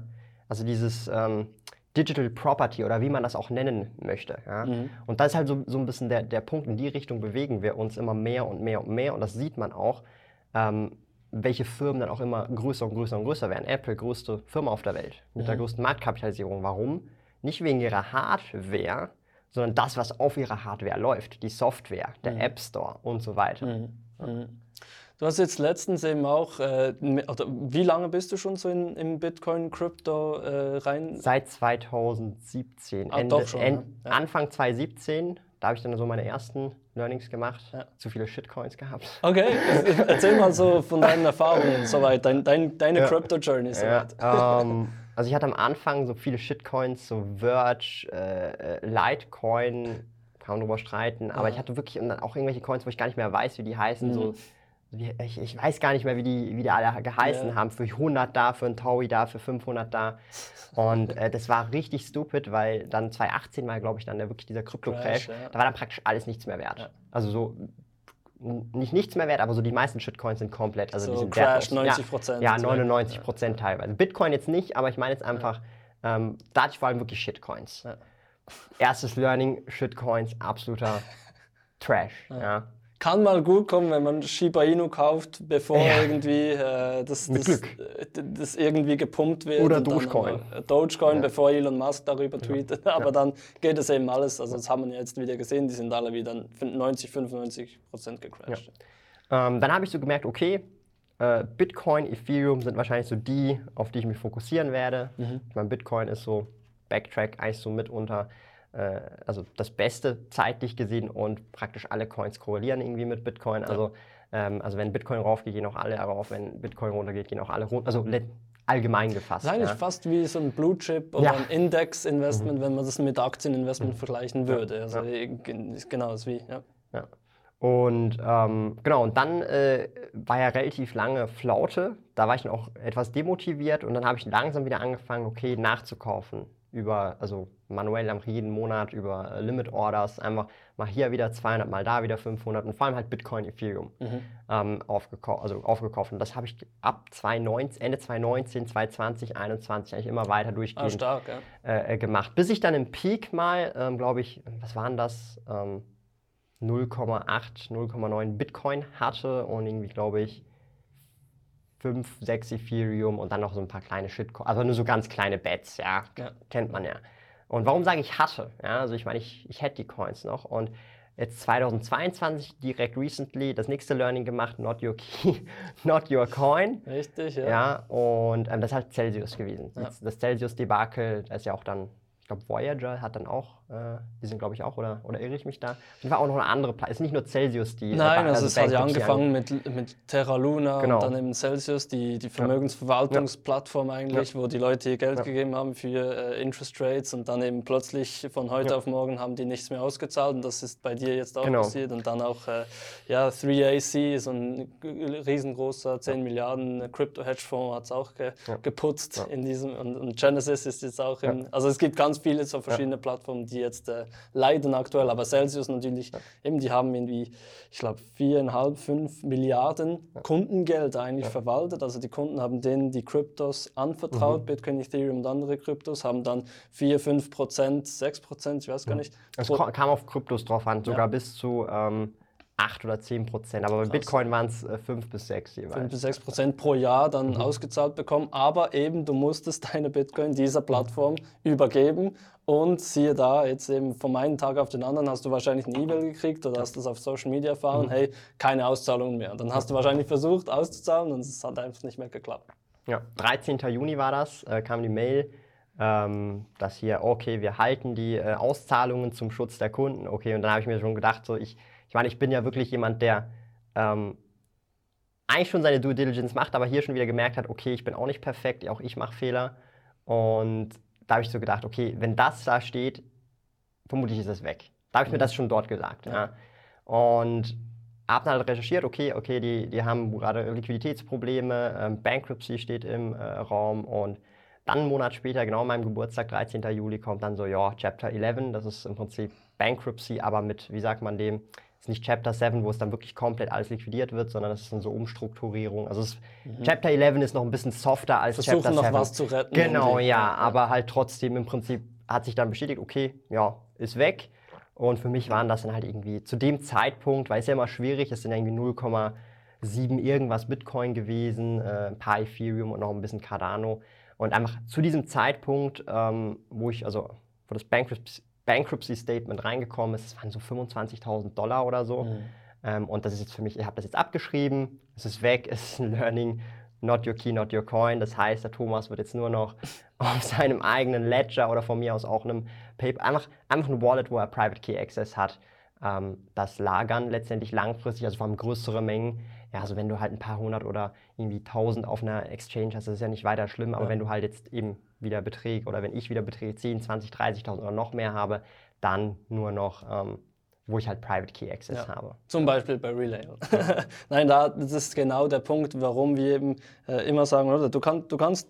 [SPEAKER 2] Also dieses ähm, Digital Property oder wie man das auch nennen möchte. Ja? Mhm. Und das ist halt so, so ein bisschen der, der Punkt, in die Richtung bewegen wir uns immer mehr und mehr und mehr. Und das sieht man auch, ähm, welche Firmen dann auch immer größer und größer und größer werden. Apple, größte Firma auf der Welt, mit mhm. der größten Marktkapitalisierung. Warum? Nicht wegen ihrer Hardware, sondern das, was auf ihrer Hardware läuft. Die Software, der mhm. App Store und so weiter.
[SPEAKER 1] Mhm. Mhm. Du hast jetzt letztens eben auch, äh, oder wie lange bist du schon so in, in Bitcoin, Crypto äh, rein?
[SPEAKER 2] Seit 2017. Ah, Ende, schon, End, ja. Anfang 2017, da habe ich dann so meine ersten Learnings gemacht. Ja. Zu viele Shitcoins gehabt.
[SPEAKER 1] Okay, erzähl mal so von deinen Erfahrungen soweit, dein, dein, deine ja. Crypto-Journey soweit.
[SPEAKER 2] Ja, ähm, [LAUGHS] also ich hatte am Anfang so viele Shitcoins, so Verge, äh, äh Litecoin, kann man drüber streiten, aber ich hatte wirklich auch irgendwelche Coins, wo ich gar nicht mehr weiß, wie die heißen, mhm. so ich, ich, weiß gar nicht mehr, wie die, wie die alle geheißen ja. haben. Für 100 da, für ein Taui da, für 500 da. Und äh, das war richtig stupid, weil dann 2018 war, glaube ich, dann wirklich dieser Krypto-Crash. Ja. Da war dann praktisch alles nichts mehr wert. Ja. Also so nicht nichts mehr wert, aber so die meisten Shitcoins sind komplett. Also
[SPEAKER 1] so
[SPEAKER 2] die sind
[SPEAKER 1] Crash, 90 Prozent.
[SPEAKER 2] Ja, 99 Prozent teilweise. Bitcoin jetzt nicht, aber ich meine jetzt einfach, ähm, da hatte ich vor allem wirklich Shitcoins. Erstes Learning, Shitcoins, absoluter [LAUGHS] Trash. Ja
[SPEAKER 1] kann mal gut kommen, wenn man Shiba Inu kauft, bevor ja. irgendwie äh, das, das, äh, das, irgendwie gepumpt wird.
[SPEAKER 2] Oder Dogecoin.
[SPEAKER 1] Äh, Dogecoin, ja. bevor Elon Musk darüber tweetet. [LAUGHS] Aber ja. dann geht es eben alles. Also das haben wir jetzt wieder gesehen, die sind alle wieder 90, 95 Prozent gecrashed.
[SPEAKER 2] Ähm, dann habe ich so gemerkt, okay, äh, Bitcoin, Ethereum sind wahrscheinlich so die, auf die ich mich fokussieren werde. Mhm. Ich meine, Bitcoin ist so, Backtrack eigentlich so mitunter äh, also das Beste zeitlich gesehen und praktisch alle Coins korrelieren irgendwie mit Bitcoin. Ja. Also, ähm, also wenn Bitcoin raufgeht, gehen auch alle rauf, wenn Bitcoin runtergeht, gehen auch alle runter. Also allgemein gefasst.
[SPEAKER 1] Eigentlich ja. fast wie so ein Blue Chip oder ja. ein Index-Investment, mhm. wenn man das mit Aktieninvestment mhm. vergleichen würde. Also genau das wie.
[SPEAKER 2] Ja. Und ähm, genau, und dann äh, war ja relativ lange Flaute. Da war ich dann auch etwas demotiviert und dann habe ich langsam wieder angefangen, okay, nachzukaufen über, also manuell am jeden Monat über äh, Limit Orders, einfach mal hier wieder 200, mal da wieder 500 und vor allem halt Bitcoin, Ethereum mhm. ähm, aufgekauft, also aufgekauft. Und das habe ich ab 2019, Ende 2019, 2020, 2021 eigentlich immer weiter durchgehend ah, stark, ja. äh, äh gemacht. Bis ich dann im Peak mal, ähm, glaube ich, was waren das? Ähm, 0,8, 0,9 Bitcoin hatte und irgendwie, glaube ich, 5, 6 Ethereum und dann noch so ein paar kleine Shitcoins, also nur so ganz kleine Bets, ja, ja. kennt man ja. Und warum sage ich hatte? Ja, also ich meine, ich, ich hätte die Coins noch und jetzt 2022 direkt recently das nächste Learning gemacht, not your key, [LAUGHS] not your coin.
[SPEAKER 1] Richtig, ja.
[SPEAKER 2] Ja, und ähm, das ist halt Celsius gewesen. Ja. Das Celsius-Debakel, da ist ja auch dann ich glaube, Voyager hat dann auch, äh, die sind, glaube ich, auch, oder, oder irre ich mich da? Und war auch noch eine andere Plattform. Es ist nicht nur Celsius, die.
[SPEAKER 1] Nein, also, also es hat ja angefangen mit, mit Terra Luna genau. und dann eben Celsius, die, die Vermögensverwaltungsplattform eigentlich, ja. wo die Leute ihr Geld ja. gegeben haben für äh, Interest Rates und dann eben plötzlich von heute ja. auf morgen haben die nichts mehr ausgezahlt und das ist bei dir jetzt auch genau. passiert. Und dann auch, äh, ja, 3AC, so ein riesengroßer 10 Milliarden Crypto-Hedgefonds hat es auch ge geputzt in diesem. Und, und, Genesis ist jetzt auch im. Also es gibt ganz viele so verschiedene ja. Plattformen, die jetzt äh, leiden aktuell, aber Celsius natürlich, ja. eben die haben irgendwie, ich glaube, viereinhalb, fünf Milliarden ja. Kundengeld eigentlich verwaltet. Also die Kunden haben denen die Kryptos anvertraut, mhm. Bitcoin, Ethereum und andere Kryptos, haben dann 4, 5 Prozent, 6 Prozent, ich weiß gar nicht.
[SPEAKER 2] Es kam auf Kryptos drauf an, sogar bis zu ähm, 8 oder 10 Prozent. Aber bei Bitcoin waren es äh, 5 bis 6
[SPEAKER 1] jeweils. 5 bis 6 Prozent pro Jahr dann mhm. ausgezahlt bekommen. Aber eben, du musstest [LAUGHS] deine Bitcoin dieser Plattform übergeben. Und siehe da, jetzt eben von einem Tag auf den anderen hast du wahrscheinlich eine E-Mail gekriegt oder hast das auf Social Media erfahren, mhm. hey, keine Auszahlung mehr. Dann hast du wahrscheinlich versucht auszuzahlen und es hat einfach nicht mehr geklappt.
[SPEAKER 2] Ja, 13. Juni war das, äh, kam die Mail, ähm, dass hier, okay, wir halten die äh, Auszahlungen zum Schutz der Kunden, okay, und dann habe ich mir schon gedacht, so ich, ich meine, ich bin ja wirklich jemand, der ähm, eigentlich schon seine Due Diligence macht, aber hier schon wieder gemerkt hat, okay, ich bin auch nicht perfekt, auch ich mache Fehler. Und da habe ich so gedacht, okay, wenn das da steht, vermutlich ist es weg. Da habe ich mhm. mir das schon dort gesagt. Ja. Und habe dann halt recherchiert, okay, okay, die, die haben gerade Liquiditätsprobleme, ähm, Bankruptcy steht im äh, Raum und dann einen Monat später, genau an meinem Geburtstag, 13. Juli, kommt dann so, ja, Chapter 11, das ist im Prinzip Bankruptcy, aber mit, wie sagt man dem, ist nicht Chapter 7, wo es dann wirklich komplett alles liquidiert wird, sondern das ist dann so Umstrukturierung. Also es, mhm. Chapter 11 ist noch ein bisschen softer als
[SPEAKER 1] Versuchen
[SPEAKER 2] Chapter
[SPEAKER 1] 7. noch was zu retten.
[SPEAKER 2] Genau, ja, ja, aber halt trotzdem im Prinzip hat sich dann bestätigt, okay, ja, ist weg. Und für mich waren das dann halt irgendwie zu dem Zeitpunkt, weil es ja immer schwierig, es sind irgendwie 0,7 irgendwas Bitcoin gewesen, äh, ein paar Ethereum und noch ein bisschen Cardano. Und einfach zu diesem Zeitpunkt, ähm, wo ich, also wo das Bankruptcy, Bankruptcy Statement reingekommen ist, es waren so 25.000 Dollar oder so. Mhm. Ähm, und das ist jetzt für mich, ich habe das jetzt abgeschrieben, es ist weg, [LAUGHS] es ist ein Learning, not your key, not your coin. Das heißt, der Thomas wird jetzt nur noch [LAUGHS] auf seinem eigenen Ledger oder von mir aus auch einem Paper, einfach, einfach ein Wallet, wo er Private Key Access hat, ähm, das lagern letztendlich langfristig, also vor allem größere Mengen. Ja, also wenn du halt ein paar hundert oder irgendwie tausend auf einer Exchange hast, das ist ja nicht weiter schlimm, aber ja. wenn du halt jetzt eben wieder Beträge oder wenn ich wieder Beträge 10, 20, 30.000 oder noch mehr habe, dann nur noch, ähm, wo ich halt Private Key Access ja. habe.
[SPEAKER 1] Zum Beispiel bei Relay. Ja. [LAUGHS] Nein, da, das ist genau der Punkt, warum wir eben äh, immer sagen, oder, du, kann, du kannst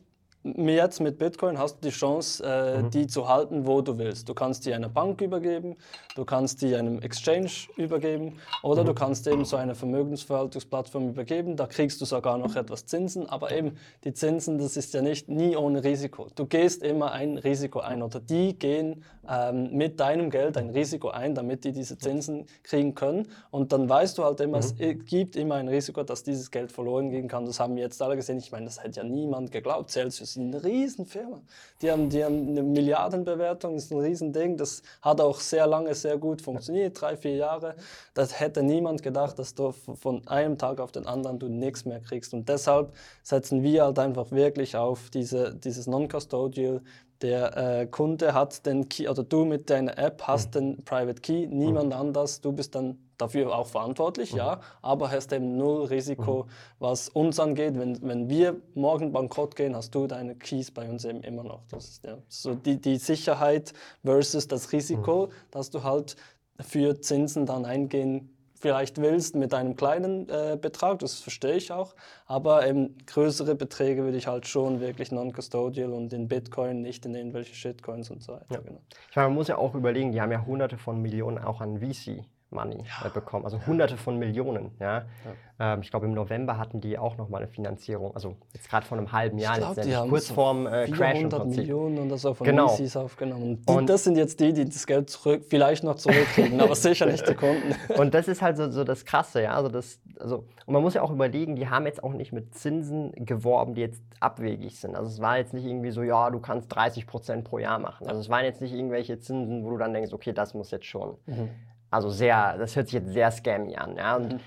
[SPEAKER 1] jetzt mit Bitcoin hast du die Chance, äh, mhm. die zu halten, wo du willst. Du kannst die einer Bank übergeben, du kannst die einem Exchange übergeben oder mhm. du kannst eben so eine Vermögensverwaltungsplattform übergeben. Da kriegst du sogar noch etwas Zinsen, aber eben die Zinsen, das ist ja nicht nie ohne Risiko. Du gehst immer ein Risiko ein oder die gehen ähm, mit deinem Geld ein Risiko ein, damit die diese Zinsen kriegen können. Und dann weißt du halt immer, mhm. es gibt immer ein Risiko, dass dieses Geld verloren gehen kann. Das haben wir jetzt alle gesehen. Ich meine, das hätte ja niemand geglaubt. Celsius ist eine Riesenfirma. Die haben, die haben eine Milliardenbewertung, das ist ein Riesending. Das hat auch sehr lange sehr gut funktioniert, drei, vier Jahre. Das hätte niemand gedacht, dass du von einem Tag auf den anderen du nichts mehr kriegst. Und deshalb setzen wir halt einfach wirklich auf diese, dieses Non-Custodial der äh, Kunde hat den Key, oder du mit deiner App hast mhm. den Private Key, niemand mhm. anders, du bist dann dafür auch verantwortlich, mhm. ja, aber hast eben null Risiko, mhm. was uns angeht. Wenn, wenn wir morgen bankrott gehen, hast du deine Keys bei uns eben immer noch. Das ist ja so die, die Sicherheit versus das Risiko, mhm. dass du halt für Zinsen dann eingehen vielleicht willst mit einem kleinen äh, Betrag, das verstehe ich auch, aber eben größere Beträge würde ich halt schon wirklich non-custodial und in Bitcoin, nicht in irgendwelche Shitcoins und so weiter.
[SPEAKER 2] Ja. Genau. Ich meine, man muss ja auch überlegen, die haben ja hunderte von Millionen auch an VC Money ja. bekommen, also hunderte von Millionen. Ja? ja. Ähm, ich glaube, im November hatten die auch nochmal eine Finanzierung, also jetzt gerade vor einem halben Jahr,
[SPEAKER 1] glaub, letztendlich, kurz vorm äh, Crash. 100 Millionen oder so von
[SPEAKER 2] genau.
[SPEAKER 1] VCs aufgenommen. Und, die, und das sind jetzt die, die das Geld zurück, vielleicht noch zurückkriegen, aber sicher nicht die [LAUGHS] Kunden.
[SPEAKER 2] und das ist halt so, so, das Krasse, ja. Also das, also, und man muss ja auch überlegen, die haben jetzt auch nicht mit Zinsen geworben, die jetzt abwegig sind. Also es war jetzt nicht irgendwie so, ja, du kannst 30 Prozent pro Jahr machen. Also es waren jetzt nicht irgendwelche Zinsen, wo du dann denkst, okay, das muss jetzt schon. Mhm. Also sehr, das hört sich jetzt sehr scammy an. Ja? Und mhm.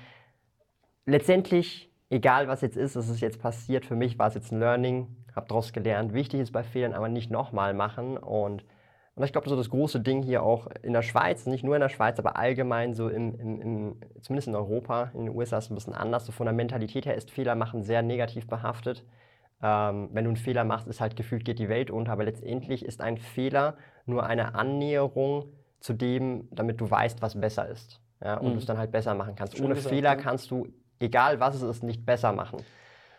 [SPEAKER 2] letztendlich, egal was jetzt ist, was ist jetzt passiert, für mich war es jetzt ein Learning, habe daraus gelernt. Wichtig ist bei Fehlern aber nicht nochmal machen. Und, und ich glaube, so das große Ding hier auch in der Schweiz, nicht nur in der Schweiz, aber allgemein so im, im, im zumindest in Europa, in den USA ist es ein bisschen anders. So von der Mentalität her ist Fehler machen sehr negativ behaftet. Ähm, wenn du einen Fehler machst, ist halt gefühlt geht die Welt unter, aber letztendlich ist ein Fehler nur eine Annäherung zu dem, damit du weißt, was besser ist. Ja, und mhm. du es dann halt besser machen kannst. Schön Ohne gesagt, Fehler ja. kannst du, egal was es ist, nicht besser machen.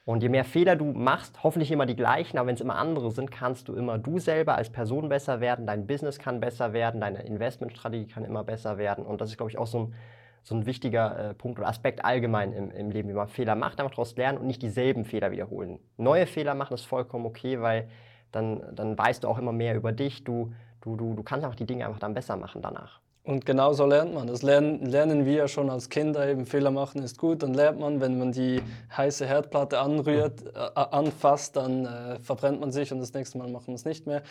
[SPEAKER 2] Und je mehr Fehler du machst, hoffentlich immer die gleichen, aber wenn es immer andere sind, kannst du immer du selber als Person besser werden, dein Business kann besser werden, deine Investmentstrategie kann immer besser werden. Und das ist, glaube ich, auch so ein, so ein wichtiger äh, Punkt oder Aspekt allgemein im, im Leben, wie man Fehler macht, einfach daraus lernen und nicht dieselben Fehler wiederholen. Neue Fehler machen ist vollkommen okay, weil dann, dann weißt du auch immer mehr über dich, du du, du, du kannst einfach die Dinge einfach dann besser machen danach.
[SPEAKER 1] Und genau so lernt man. Das lernen, lernen wir ja schon als Kinder. Eben Fehler machen ist gut. Dann lernt man, wenn man die heiße Herdplatte anrührt, äh, anfasst, dann äh, verbrennt man sich und das nächste Mal macht man es nicht mehr.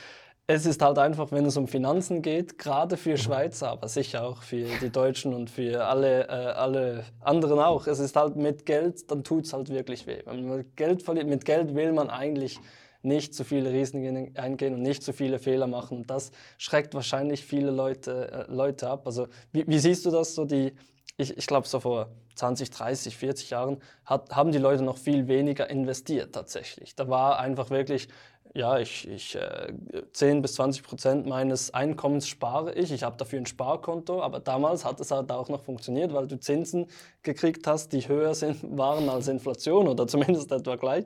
[SPEAKER 1] Es ist halt einfach, wenn es um Finanzen geht, gerade für Schweizer, aber sicher auch für die Deutschen und für alle, äh, alle anderen auch. Es ist halt mit Geld, dann tut es halt wirklich weh. Wenn man Geld verliert, mit Geld will man eigentlich nicht zu viele Risiken eingehen und nicht zu viele Fehler machen. Das schreckt wahrscheinlich viele Leute, äh, Leute ab. Also wie, wie, siehst du das so? Die, ich, ich glaube, so vor 20, 30, 40 Jahren hat, haben die Leute noch viel weniger investiert tatsächlich. Da war einfach wirklich, ja, ich, ich äh, 10 bis 20 Prozent meines Einkommens spare ich. Ich habe dafür ein Sparkonto, aber damals hat es halt auch noch funktioniert, weil du Zinsen gekriegt hast, die höher [LAUGHS] sind, waren als Inflation oder zumindest etwa gleich.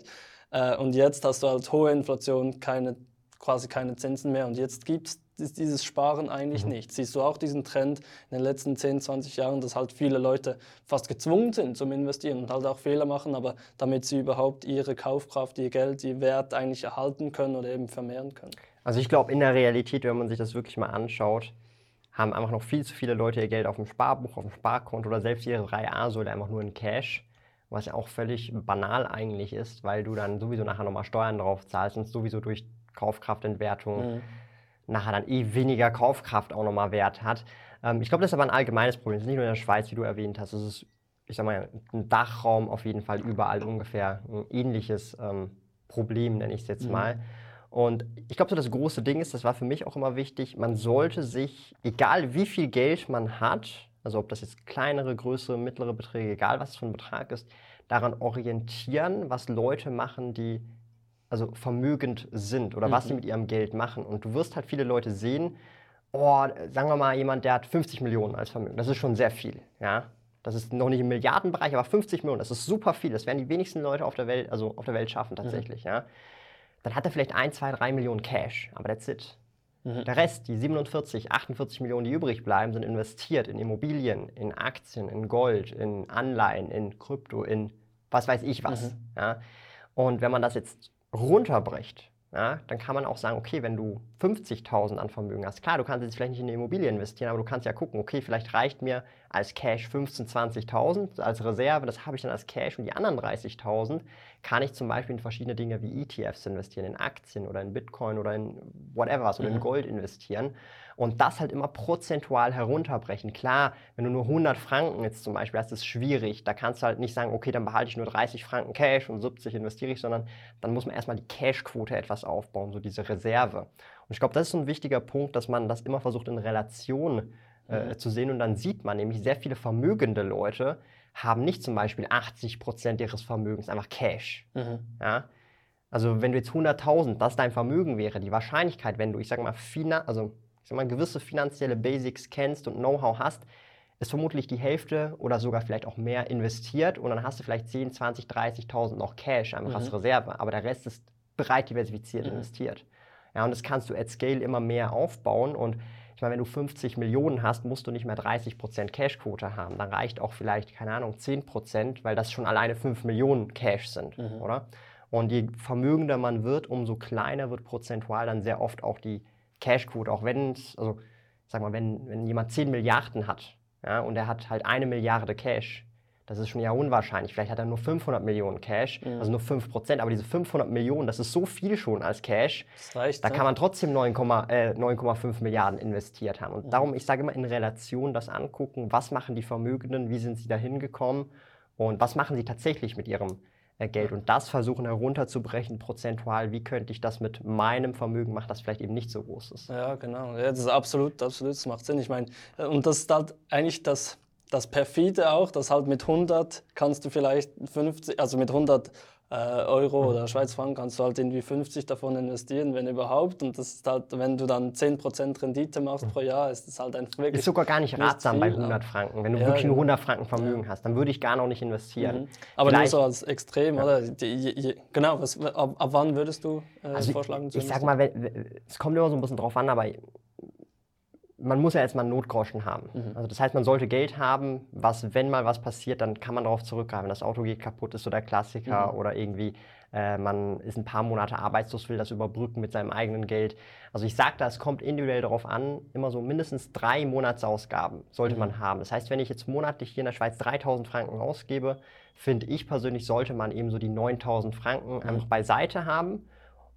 [SPEAKER 1] Äh, und jetzt hast du halt hohe Inflation, keine, quasi keine Zinsen mehr und jetzt gibt es dieses Sparen eigentlich mhm. nicht. Siehst du auch diesen Trend in den letzten 10, 20 Jahren, dass halt viele Leute fast gezwungen sind zum Investieren und halt auch Fehler machen, aber damit sie überhaupt ihre Kaufkraft, ihr Geld, ihr Wert eigentlich erhalten können oder eben vermehren können?
[SPEAKER 2] Also ich glaube, in der Realität, wenn man sich das wirklich mal anschaut, haben einfach noch viel zu viele Leute ihr Geld auf dem Sparbuch, auf dem Sparkonto oder selbst ihre 3A-Säule einfach nur in Cash, was ja auch völlig banal eigentlich ist, weil du dann sowieso nachher nochmal Steuern drauf zahlst und sowieso durch Kaufkraftentwertung mhm nachher dann eh weniger Kaufkraft auch nochmal Wert hat. Ähm, ich glaube, das ist aber ein allgemeines Problem. Es ist nicht nur in der Schweiz, wie du erwähnt hast. Es ist, ich sag mal, ein Dachraum auf jeden Fall überall ungefähr ein ähnliches ähm, Problem, nenne ich es jetzt mhm. mal. Und ich glaube, so das große Ding ist, das war für mich auch immer wichtig, man sollte sich, egal wie viel Geld man hat, also ob das jetzt kleinere, größere, mittlere Beträge, egal was es für ein Betrag ist, daran orientieren, was Leute machen, die also vermögend sind oder mhm. was sie mhm. mit ihrem Geld machen. Und du wirst halt viele Leute sehen, oh, sagen wir mal, jemand, der hat 50 Millionen als Vermögen. Das ist schon sehr viel. Ja? Das ist noch nicht im Milliardenbereich, aber 50 Millionen, das ist super viel. Das werden die wenigsten Leute auf der Welt, also auf der Welt schaffen tatsächlich. Mhm. Ja? Dann hat er vielleicht 1, 2, 3 Millionen Cash, aber that's it. Mhm. Der Rest, die 47, 48 Millionen, die übrig bleiben, sind investiert in Immobilien, in Aktien, in Gold, in Anleihen, in Krypto, in was weiß ich was. Mhm. Ja? Und wenn man das jetzt runterbricht, ja, dann kann man auch sagen, okay, wenn du 50.000 an Vermögen hast, klar, du kannst jetzt vielleicht nicht in eine Immobilie investieren, aber du kannst ja gucken, okay, vielleicht reicht mir als Cash 15.000, 20.000 als Reserve, das habe ich dann als Cash und die anderen 30.000 kann ich zum Beispiel in verschiedene Dinge wie ETFs investieren, in Aktien oder in Bitcoin oder in whatever was oder mhm. in Gold investieren und das halt immer prozentual herunterbrechen. Klar, wenn du nur 100 Franken jetzt zum Beispiel hast, ist es schwierig. Da kannst du halt nicht sagen, okay, dann behalte ich nur 30 Franken Cash und 70 investiere ich, sondern dann muss man erstmal die Cashquote etwas aufbauen, so diese Reserve. Und ich glaube, das ist so ein wichtiger Punkt, dass man das immer versucht in Relation äh, mhm. zu sehen und dann sieht man nämlich sehr viele vermögende Leute haben nicht zum Beispiel 80 Prozent ihres Vermögens einfach Cash. Mhm. Ja? Also wenn du jetzt 100.000, das dein Vermögen wäre, die Wahrscheinlichkeit, wenn du, ich sage mal, also ich sag mal, gewisse finanzielle Basics kennst und Know-how hast, ist vermutlich die Hälfte oder sogar vielleicht auch mehr investiert und dann hast du vielleicht 10, 20, 30.000 noch Cash einfach mhm. als Reserve, aber der Rest ist breit diversifiziert mhm. investiert. Ja, und das kannst du at Scale immer mehr aufbauen und ich meine, wenn du 50 Millionen hast, musst du nicht mehr 30% Cashquote haben. Dann reicht auch vielleicht, keine Ahnung, 10%, weil das schon alleine 5 Millionen Cash sind, mhm. oder? Und je vermögender man wird, umso kleiner wird prozentual dann sehr oft auch die Cashquote, auch wenn es, also sag mal, wenn, wenn jemand 10 Milliarden hat ja, und er hat halt eine Milliarde Cash, das ist schon ja unwahrscheinlich. Vielleicht hat er nur 500 Millionen Cash, mhm. also nur 5 Prozent. Aber diese 500 Millionen, das ist so viel schon als Cash. Das reicht, da kann man trotzdem 9,5 äh, Milliarden investiert haben. Und mhm. darum, ich sage immer in Relation das angucken, was machen die Vermögenden, wie sind sie da hingekommen und was machen sie tatsächlich mit ihrem äh, Geld und das versuchen herunterzubrechen prozentual, wie könnte ich das mit meinem Vermögen machen, das vielleicht eben nicht so groß ist.
[SPEAKER 1] Ja, genau. Ja, das ist absolut, absolut, das macht Sinn. Ich meine, äh, und das ist halt eigentlich das, das perfide auch, dass halt mit 100 kannst du vielleicht 50, also mit 100 äh, Euro oder Schweizer Franken kannst du halt irgendwie 50 davon investieren, wenn überhaupt. Und das ist halt, wenn du dann 10% Rendite machst pro Jahr, ist das halt einfach wirklich.
[SPEAKER 2] Ist sogar gar nicht ratsam bei 100 Franken. Wenn du ja, wirklich nur 100 genau. Franken Vermögen ja. hast, dann würde ich gar noch nicht investieren. Mhm.
[SPEAKER 1] Aber Vielleicht, nur so als Extrem, ja. oder? Die, je, je, genau, was, ab, ab, wann würdest du äh, also vorschlagen?
[SPEAKER 2] Ich, ich sag mal, wenn, es kommt immer so ein bisschen drauf an, aber man muss ja erstmal einen Notgroschen haben. Mhm. Also das heißt, man sollte Geld haben, was, wenn mal was passiert, dann kann man darauf zurückgreifen. Das Auto geht kaputt, ist so der Klassiker. Mhm. Oder irgendwie, äh, man ist ein paar Monate arbeitslos, will das überbrücken mit seinem eigenen Geld. Also ich sage da, es kommt individuell darauf an, immer so mindestens drei Monatsausgaben sollte mhm. man haben. Das heißt, wenn ich jetzt monatlich hier in der Schweiz 3000 Franken ausgebe, finde ich persönlich, sollte man eben so die 9000 Franken mhm. einfach beiseite haben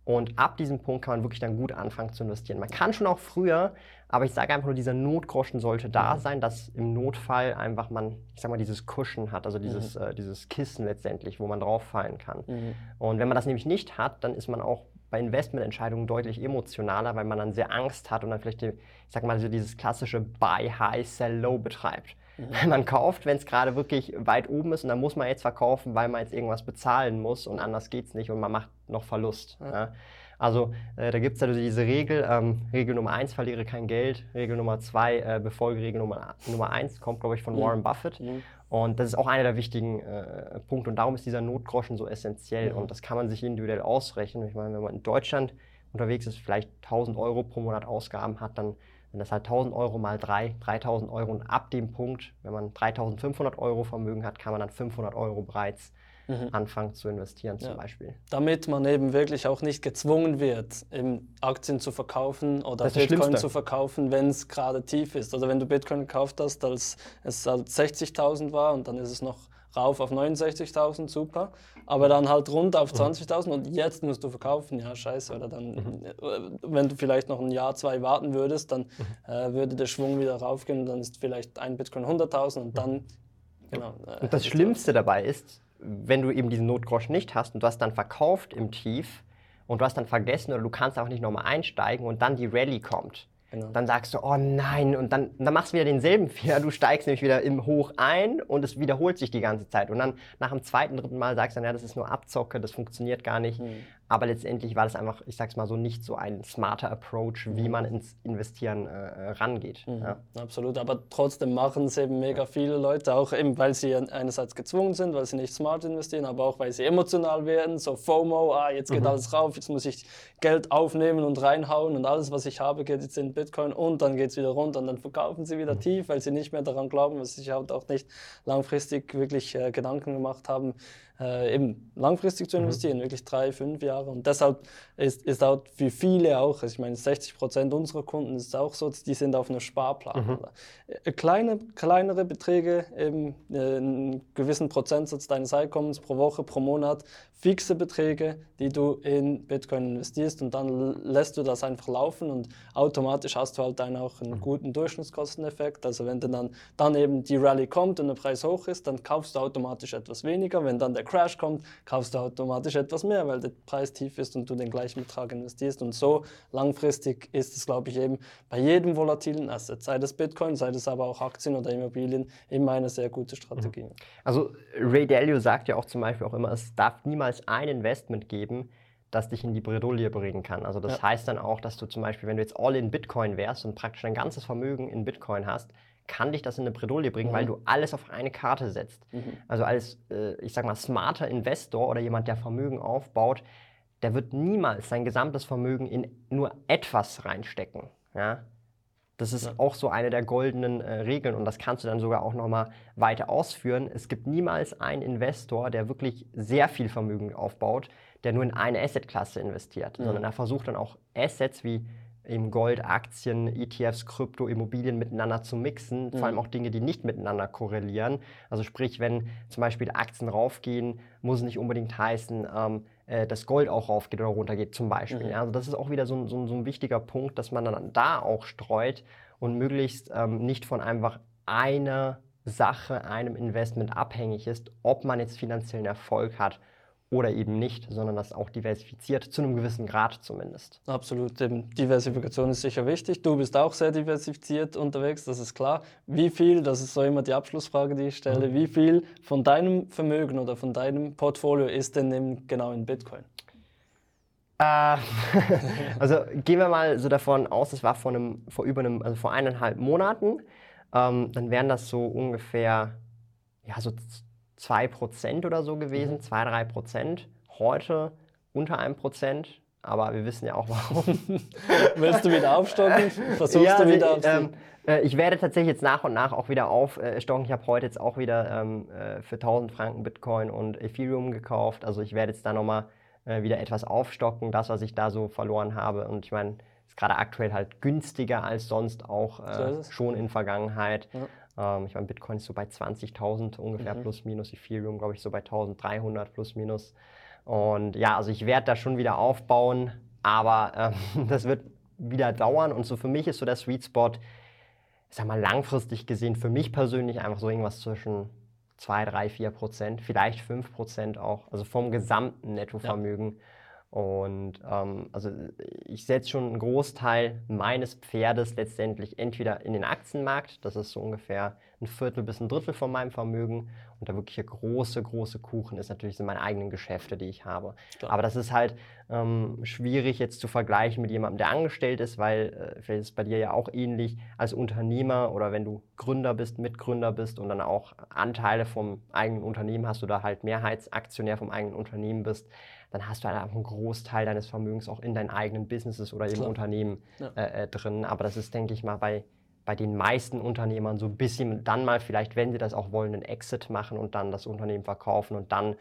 [SPEAKER 2] Und ab diesem Punkt kann man wirklich dann gut anfangen zu investieren. Man kann schon auch früher, aber ich sage einfach nur, dieser Notgroschen sollte da mhm. sein, dass im Notfall einfach man, ich sag mal, dieses Cushion hat, also dieses, mhm. äh, dieses Kissen letztendlich, wo man drauf fallen kann. Mhm. Und wenn man das nämlich nicht hat, dann ist man auch bei Investmententscheidungen deutlich emotionaler, weil man dann sehr Angst hat und dann vielleicht, die, ich sag mal, so dieses klassische Buy High, Sell Low betreibt. [LAUGHS] Mhm. Man kauft, wenn es gerade wirklich weit oben ist und dann muss man jetzt verkaufen, weil man jetzt irgendwas bezahlen muss und anders geht es nicht und man macht noch Verlust. Ja. Ja. Also äh, da gibt es also diese Regel, ähm, Regel Nummer 1, verliere kein Geld, Regel Nummer 2, äh, befolge Regel Nummer, Nummer 1, kommt glaube ich von mhm. Warren Buffett. Mhm. Und das ist auch einer der wichtigen äh, Punkte und darum ist dieser Notgroschen so essentiell mhm. und das kann man sich individuell ausrechnen. Ich meine, wenn man in Deutschland unterwegs ist, vielleicht 1000 Euro pro Monat Ausgaben hat, dann wenn das halt 1000 Euro mal 3, 3000 Euro und ab dem Punkt, wenn man 3500 Euro Vermögen hat, kann man dann 500 Euro bereits mhm. anfangen zu investieren zum ja. Beispiel.
[SPEAKER 1] Damit man eben wirklich auch nicht gezwungen wird, Aktien zu verkaufen oder Bitcoin zu verkaufen, wenn es gerade tief ist. Also wenn du Bitcoin gekauft hast, als es halt 60.000 war und dann ist es noch rauf auf 69.000, super. Aber dann halt runter auf 20.000 mhm. und jetzt musst du verkaufen, ja scheiße. Oder dann, mhm. Äh, wenn du vielleicht noch ein Jahr, zwei warten würdest, dann mhm. äh, würde der Schwung wieder raufgehen und dann ist vielleicht ein Bitcoin 100.000 und dann,
[SPEAKER 2] genau. Äh, und das Schlimmste dabei ist, wenn du eben diesen Notgrosch nicht hast und du hast dann verkauft im Tief und du hast dann vergessen oder du kannst auch nicht nochmal einsteigen und dann die Rallye kommt Genau. Dann sagst du, oh nein, und dann, dann machst du wieder denselben [LAUGHS] Fehler. Du steigst nämlich wieder im Hoch ein und es wiederholt sich die ganze Zeit. Und dann nach dem zweiten, dritten Mal sagst du dann, ja, das ist nur Abzocke, das funktioniert gar nicht. Mhm. Aber letztendlich war das einfach, ich sag's mal so, nicht so ein smarter Approach, wie mhm. man ins Investieren äh, rangeht.
[SPEAKER 1] Mhm. Ja. Absolut, aber trotzdem machen es eben mega viele Leute, auch eben, weil sie einerseits gezwungen sind, weil sie nicht smart investieren, aber auch, weil sie emotional werden, so FOMO, ah, jetzt geht mhm. alles rauf, jetzt muss ich Geld aufnehmen und reinhauen und alles, was ich habe, geht jetzt in Bitcoin und dann geht es wieder runter und dann verkaufen sie wieder mhm. tief, weil sie nicht mehr daran glauben, weil sie sich halt auch nicht langfristig wirklich äh, Gedanken gemacht haben, äh, eben langfristig zu mhm. investieren, mhm. wirklich drei, fünf Jahre. Und deshalb ist, ist auch für viele auch, also ich meine 60 Prozent unserer Kunden ist auch so, die sind auf einem Sparplan. Mhm. Äh, kleine, kleinere Beträge, eben äh, einen gewissen Prozentsatz deines Einkommens pro Woche, pro Monat, fixe Beträge, die du in Bitcoin investierst und dann lässt du das einfach laufen und automatisch hast du halt dann auch einen mhm. guten Durchschnittskosteneffekt. Also wenn dann, dann eben die Rallye kommt und der Preis hoch ist, dann kaufst du automatisch etwas weniger. Wenn dann der Crash kommt, kaufst du automatisch etwas mehr, weil der Preis tief ist und du den gleichen Betrag investierst. Und so langfristig ist es, glaube ich, eben bei jedem volatilen Asset, sei das Bitcoin, sei das aber auch Aktien oder Immobilien, immer eine sehr gute Strategie. Mhm.
[SPEAKER 2] Also Ray Dalio sagt ja auch zum Beispiel auch immer, es darf niemals ein Investment geben, das dich in die Bredouille bringen kann. Also das ja. heißt dann auch, dass du zum Beispiel, wenn du jetzt all in Bitcoin wärst und praktisch dein ganzes Vermögen in Bitcoin hast, kann dich das in eine Bredouille bringen, mhm. weil du alles auf eine Karte setzt. Mhm. Also als, äh, ich sag mal, smarter Investor oder jemand, der Vermögen aufbaut, der wird niemals sein gesamtes Vermögen in nur etwas reinstecken. Ja? Das ist ja. auch so eine der goldenen äh, Regeln und das kannst du dann sogar auch nochmal weiter ausführen. Es gibt niemals einen Investor, der wirklich sehr viel Vermögen aufbaut, der nur in eine Assetklasse investiert, mhm. sondern er versucht dann auch Assets wie eben Gold, Aktien, ETFs, Krypto, Immobilien miteinander zu mixen, mhm. vor allem auch Dinge, die nicht miteinander korrelieren. Also sprich, wenn zum Beispiel Aktien raufgehen, muss es nicht unbedingt heißen, ähm, äh, dass Gold auch raufgeht oder runtergeht zum Beispiel. Mhm. Also das ist auch wieder so, so, so, ein wichtiger Punkt, dass man dann da auch streut und möglichst ähm, nicht von einfach einer Sache, einem Investment abhängig ist, ob man jetzt finanziellen Erfolg hat oder eben nicht, sondern das auch diversifiziert, zu einem gewissen Grad zumindest.
[SPEAKER 1] Absolut, Diversifikation ist sicher wichtig. Du bist auch sehr diversifiziert unterwegs, das ist klar. Wie viel, das ist so immer die Abschlussfrage, die ich stelle, mhm. wie viel von deinem Vermögen oder von deinem Portfolio ist denn eben genau in Bitcoin?
[SPEAKER 2] Äh, [LAUGHS] also gehen wir mal so davon aus, das war vor, einem, vor über einem, also vor eineinhalb Monaten, ähm, dann wären das so ungefähr, ja, so 2% oder so gewesen, mhm. 2-3%. Heute unter einem Prozent, aber wir wissen ja auch warum. [LAUGHS]
[SPEAKER 1] Willst du wieder aufstocken? Versuchst ja, du wieder
[SPEAKER 2] also, ähm, äh, Ich werde tatsächlich jetzt nach und nach auch wieder aufstocken. Ich habe heute jetzt auch wieder ähm, äh, für 1000 Franken Bitcoin und Ethereum gekauft. Also ich werde jetzt da nochmal äh, wieder etwas aufstocken, das, was ich da so verloren habe. Und ich meine, ist gerade aktuell halt günstiger als sonst auch äh, so schon in Vergangenheit. Ja. Ähm, ich meine, Bitcoin ist so bei 20.000 ungefähr mhm. plus minus, Ethereum glaube ich so bei 1.300 plus minus. Und ja, also ich werde da schon wieder aufbauen, aber ähm, [LAUGHS] das wird wieder dauern. Und so für mich ist so der Sweet Spot, ich sag mal langfristig gesehen, für mich persönlich einfach so irgendwas zwischen 2, 3, 4 Prozent, vielleicht 5 Prozent auch, also vom gesamten Nettovermögen. Ja. Und ähm, also ich setze schon einen Großteil meines Pferdes letztendlich entweder in den Aktienmarkt, das ist so ungefähr ein Viertel bis ein Drittel von meinem Vermögen. Und der wirkliche große, große Kuchen ist natürlich sind meine eigenen Geschäfte, die ich habe. Klar. Aber das ist halt ähm, schwierig jetzt zu vergleichen mit jemandem, der angestellt ist, weil äh, vielleicht ist es bei dir ja auch ähnlich als Unternehmer oder wenn du Gründer bist, Mitgründer bist und dann auch Anteile vom eigenen Unternehmen hast oder halt Mehrheitsaktionär vom eigenen Unternehmen bist dann hast du halt einfach einen Großteil deines Vermögens auch in deinen eigenen Businesses oder im Unternehmen ja. äh, äh, drin. Aber das ist, denke ich mal, bei, bei den meisten Unternehmern so ein bisschen dann mal vielleicht, wenn sie das auch wollen, einen Exit machen und dann das Unternehmen verkaufen und dann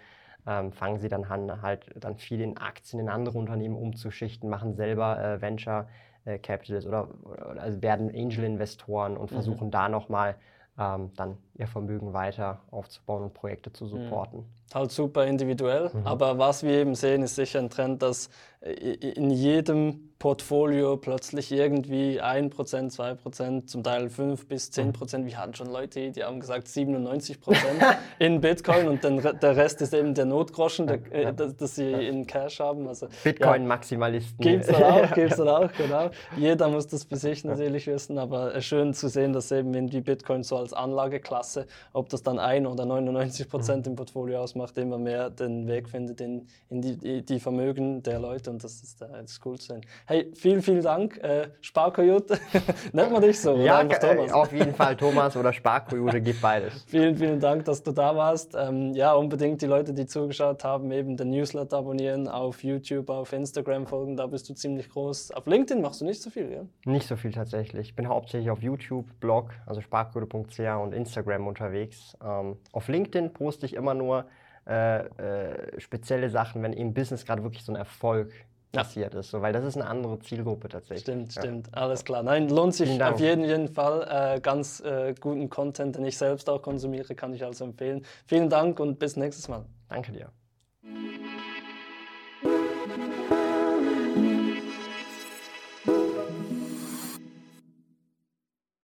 [SPEAKER 2] ähm, fangen sie dann an, halt dann viel in Aktien in andere Unternehmen umzuschichten, machen selber äh, Venture äh, Capitalists oder, oder also werden Angel-Investoren und mhm. versuchen da nochmal ähm, dann ihr Vermögen weiter aufzubauen und Projekte zu mhm. supporten.
[SPEAKER 1] Halt super individuell, mhm. aber was wir eben sehen, ist sicher ein Trend, dass in jedem Portfolio plötzlich irgendwie 1%, 2%, zum Teil 5 bis 10%. Mhm. Wir hatten schon Leute, die haben gesagt 97% [LAUGHS] in Bitcoin und dann, der Rest ist eben der Notgroschen, der, äh, dass, dass, sie in Cash haben. Also,
[SPEAKER 2] Bitcoin-Maximalisten.
[SPEAKER 1] Ja, gibt es auch, [LAUGHS] gibt's auch, genau. Jeder muss das für sich natürlich wissen, aber schön zu sehen, dass eben irgendwie Bitcoin so als Anlageklasse, ob das dann 1 oder 99% mhm. im Portfolio ausmacht, immer mehr den Weg findet in, in die, die, Vermögen der Leute und das ist, das cool zu sehen. Hey, vielen, vielen Dank. Äh, Sparkojute, [LAUGHS] nennt man dich so?
[SPEAKER 2] Ja, äh, auf jeden Fall Thomas oder Sparkojute, gibt beides. [LAUGHS]
[SPEAKER 1] vielen, vielen Dank, dass du da warst. Ähm, ja, unbedingt die Leute, die zugeschaut haben, eben den Newsletter abonnieren, auf YouTube, auf Instagram folgen, da bist du ziemlich groß. Auf LinkedIn machst du nicht so viel, ja?
[SPEAKER 2] Nicht so viel tatsächlich. Ich bin hauptsächlich auf YouTube, Blog, also sparkote.ch und Instagram unterwegs. Ähm, auf LinkedIn poste ich immer nur äh, äh, spezielle Sachen, wenn eben Business gerade wirklich so ein Erfolg passiert ist, so, weil das ist eine andere Zielgruppe tatsächlich.
[SPEAKER 1] Stimmt, ja. stimmt, alles klar. Nein, lohnt sich auf jeden, jeden Fall. Äh, ganz äh, guten Content, den ich selbst auch konsumiere, kann ich also empfehlen. Vielen Dank und bis nächstes Mal.
[SPEAKER 2] Danke dir.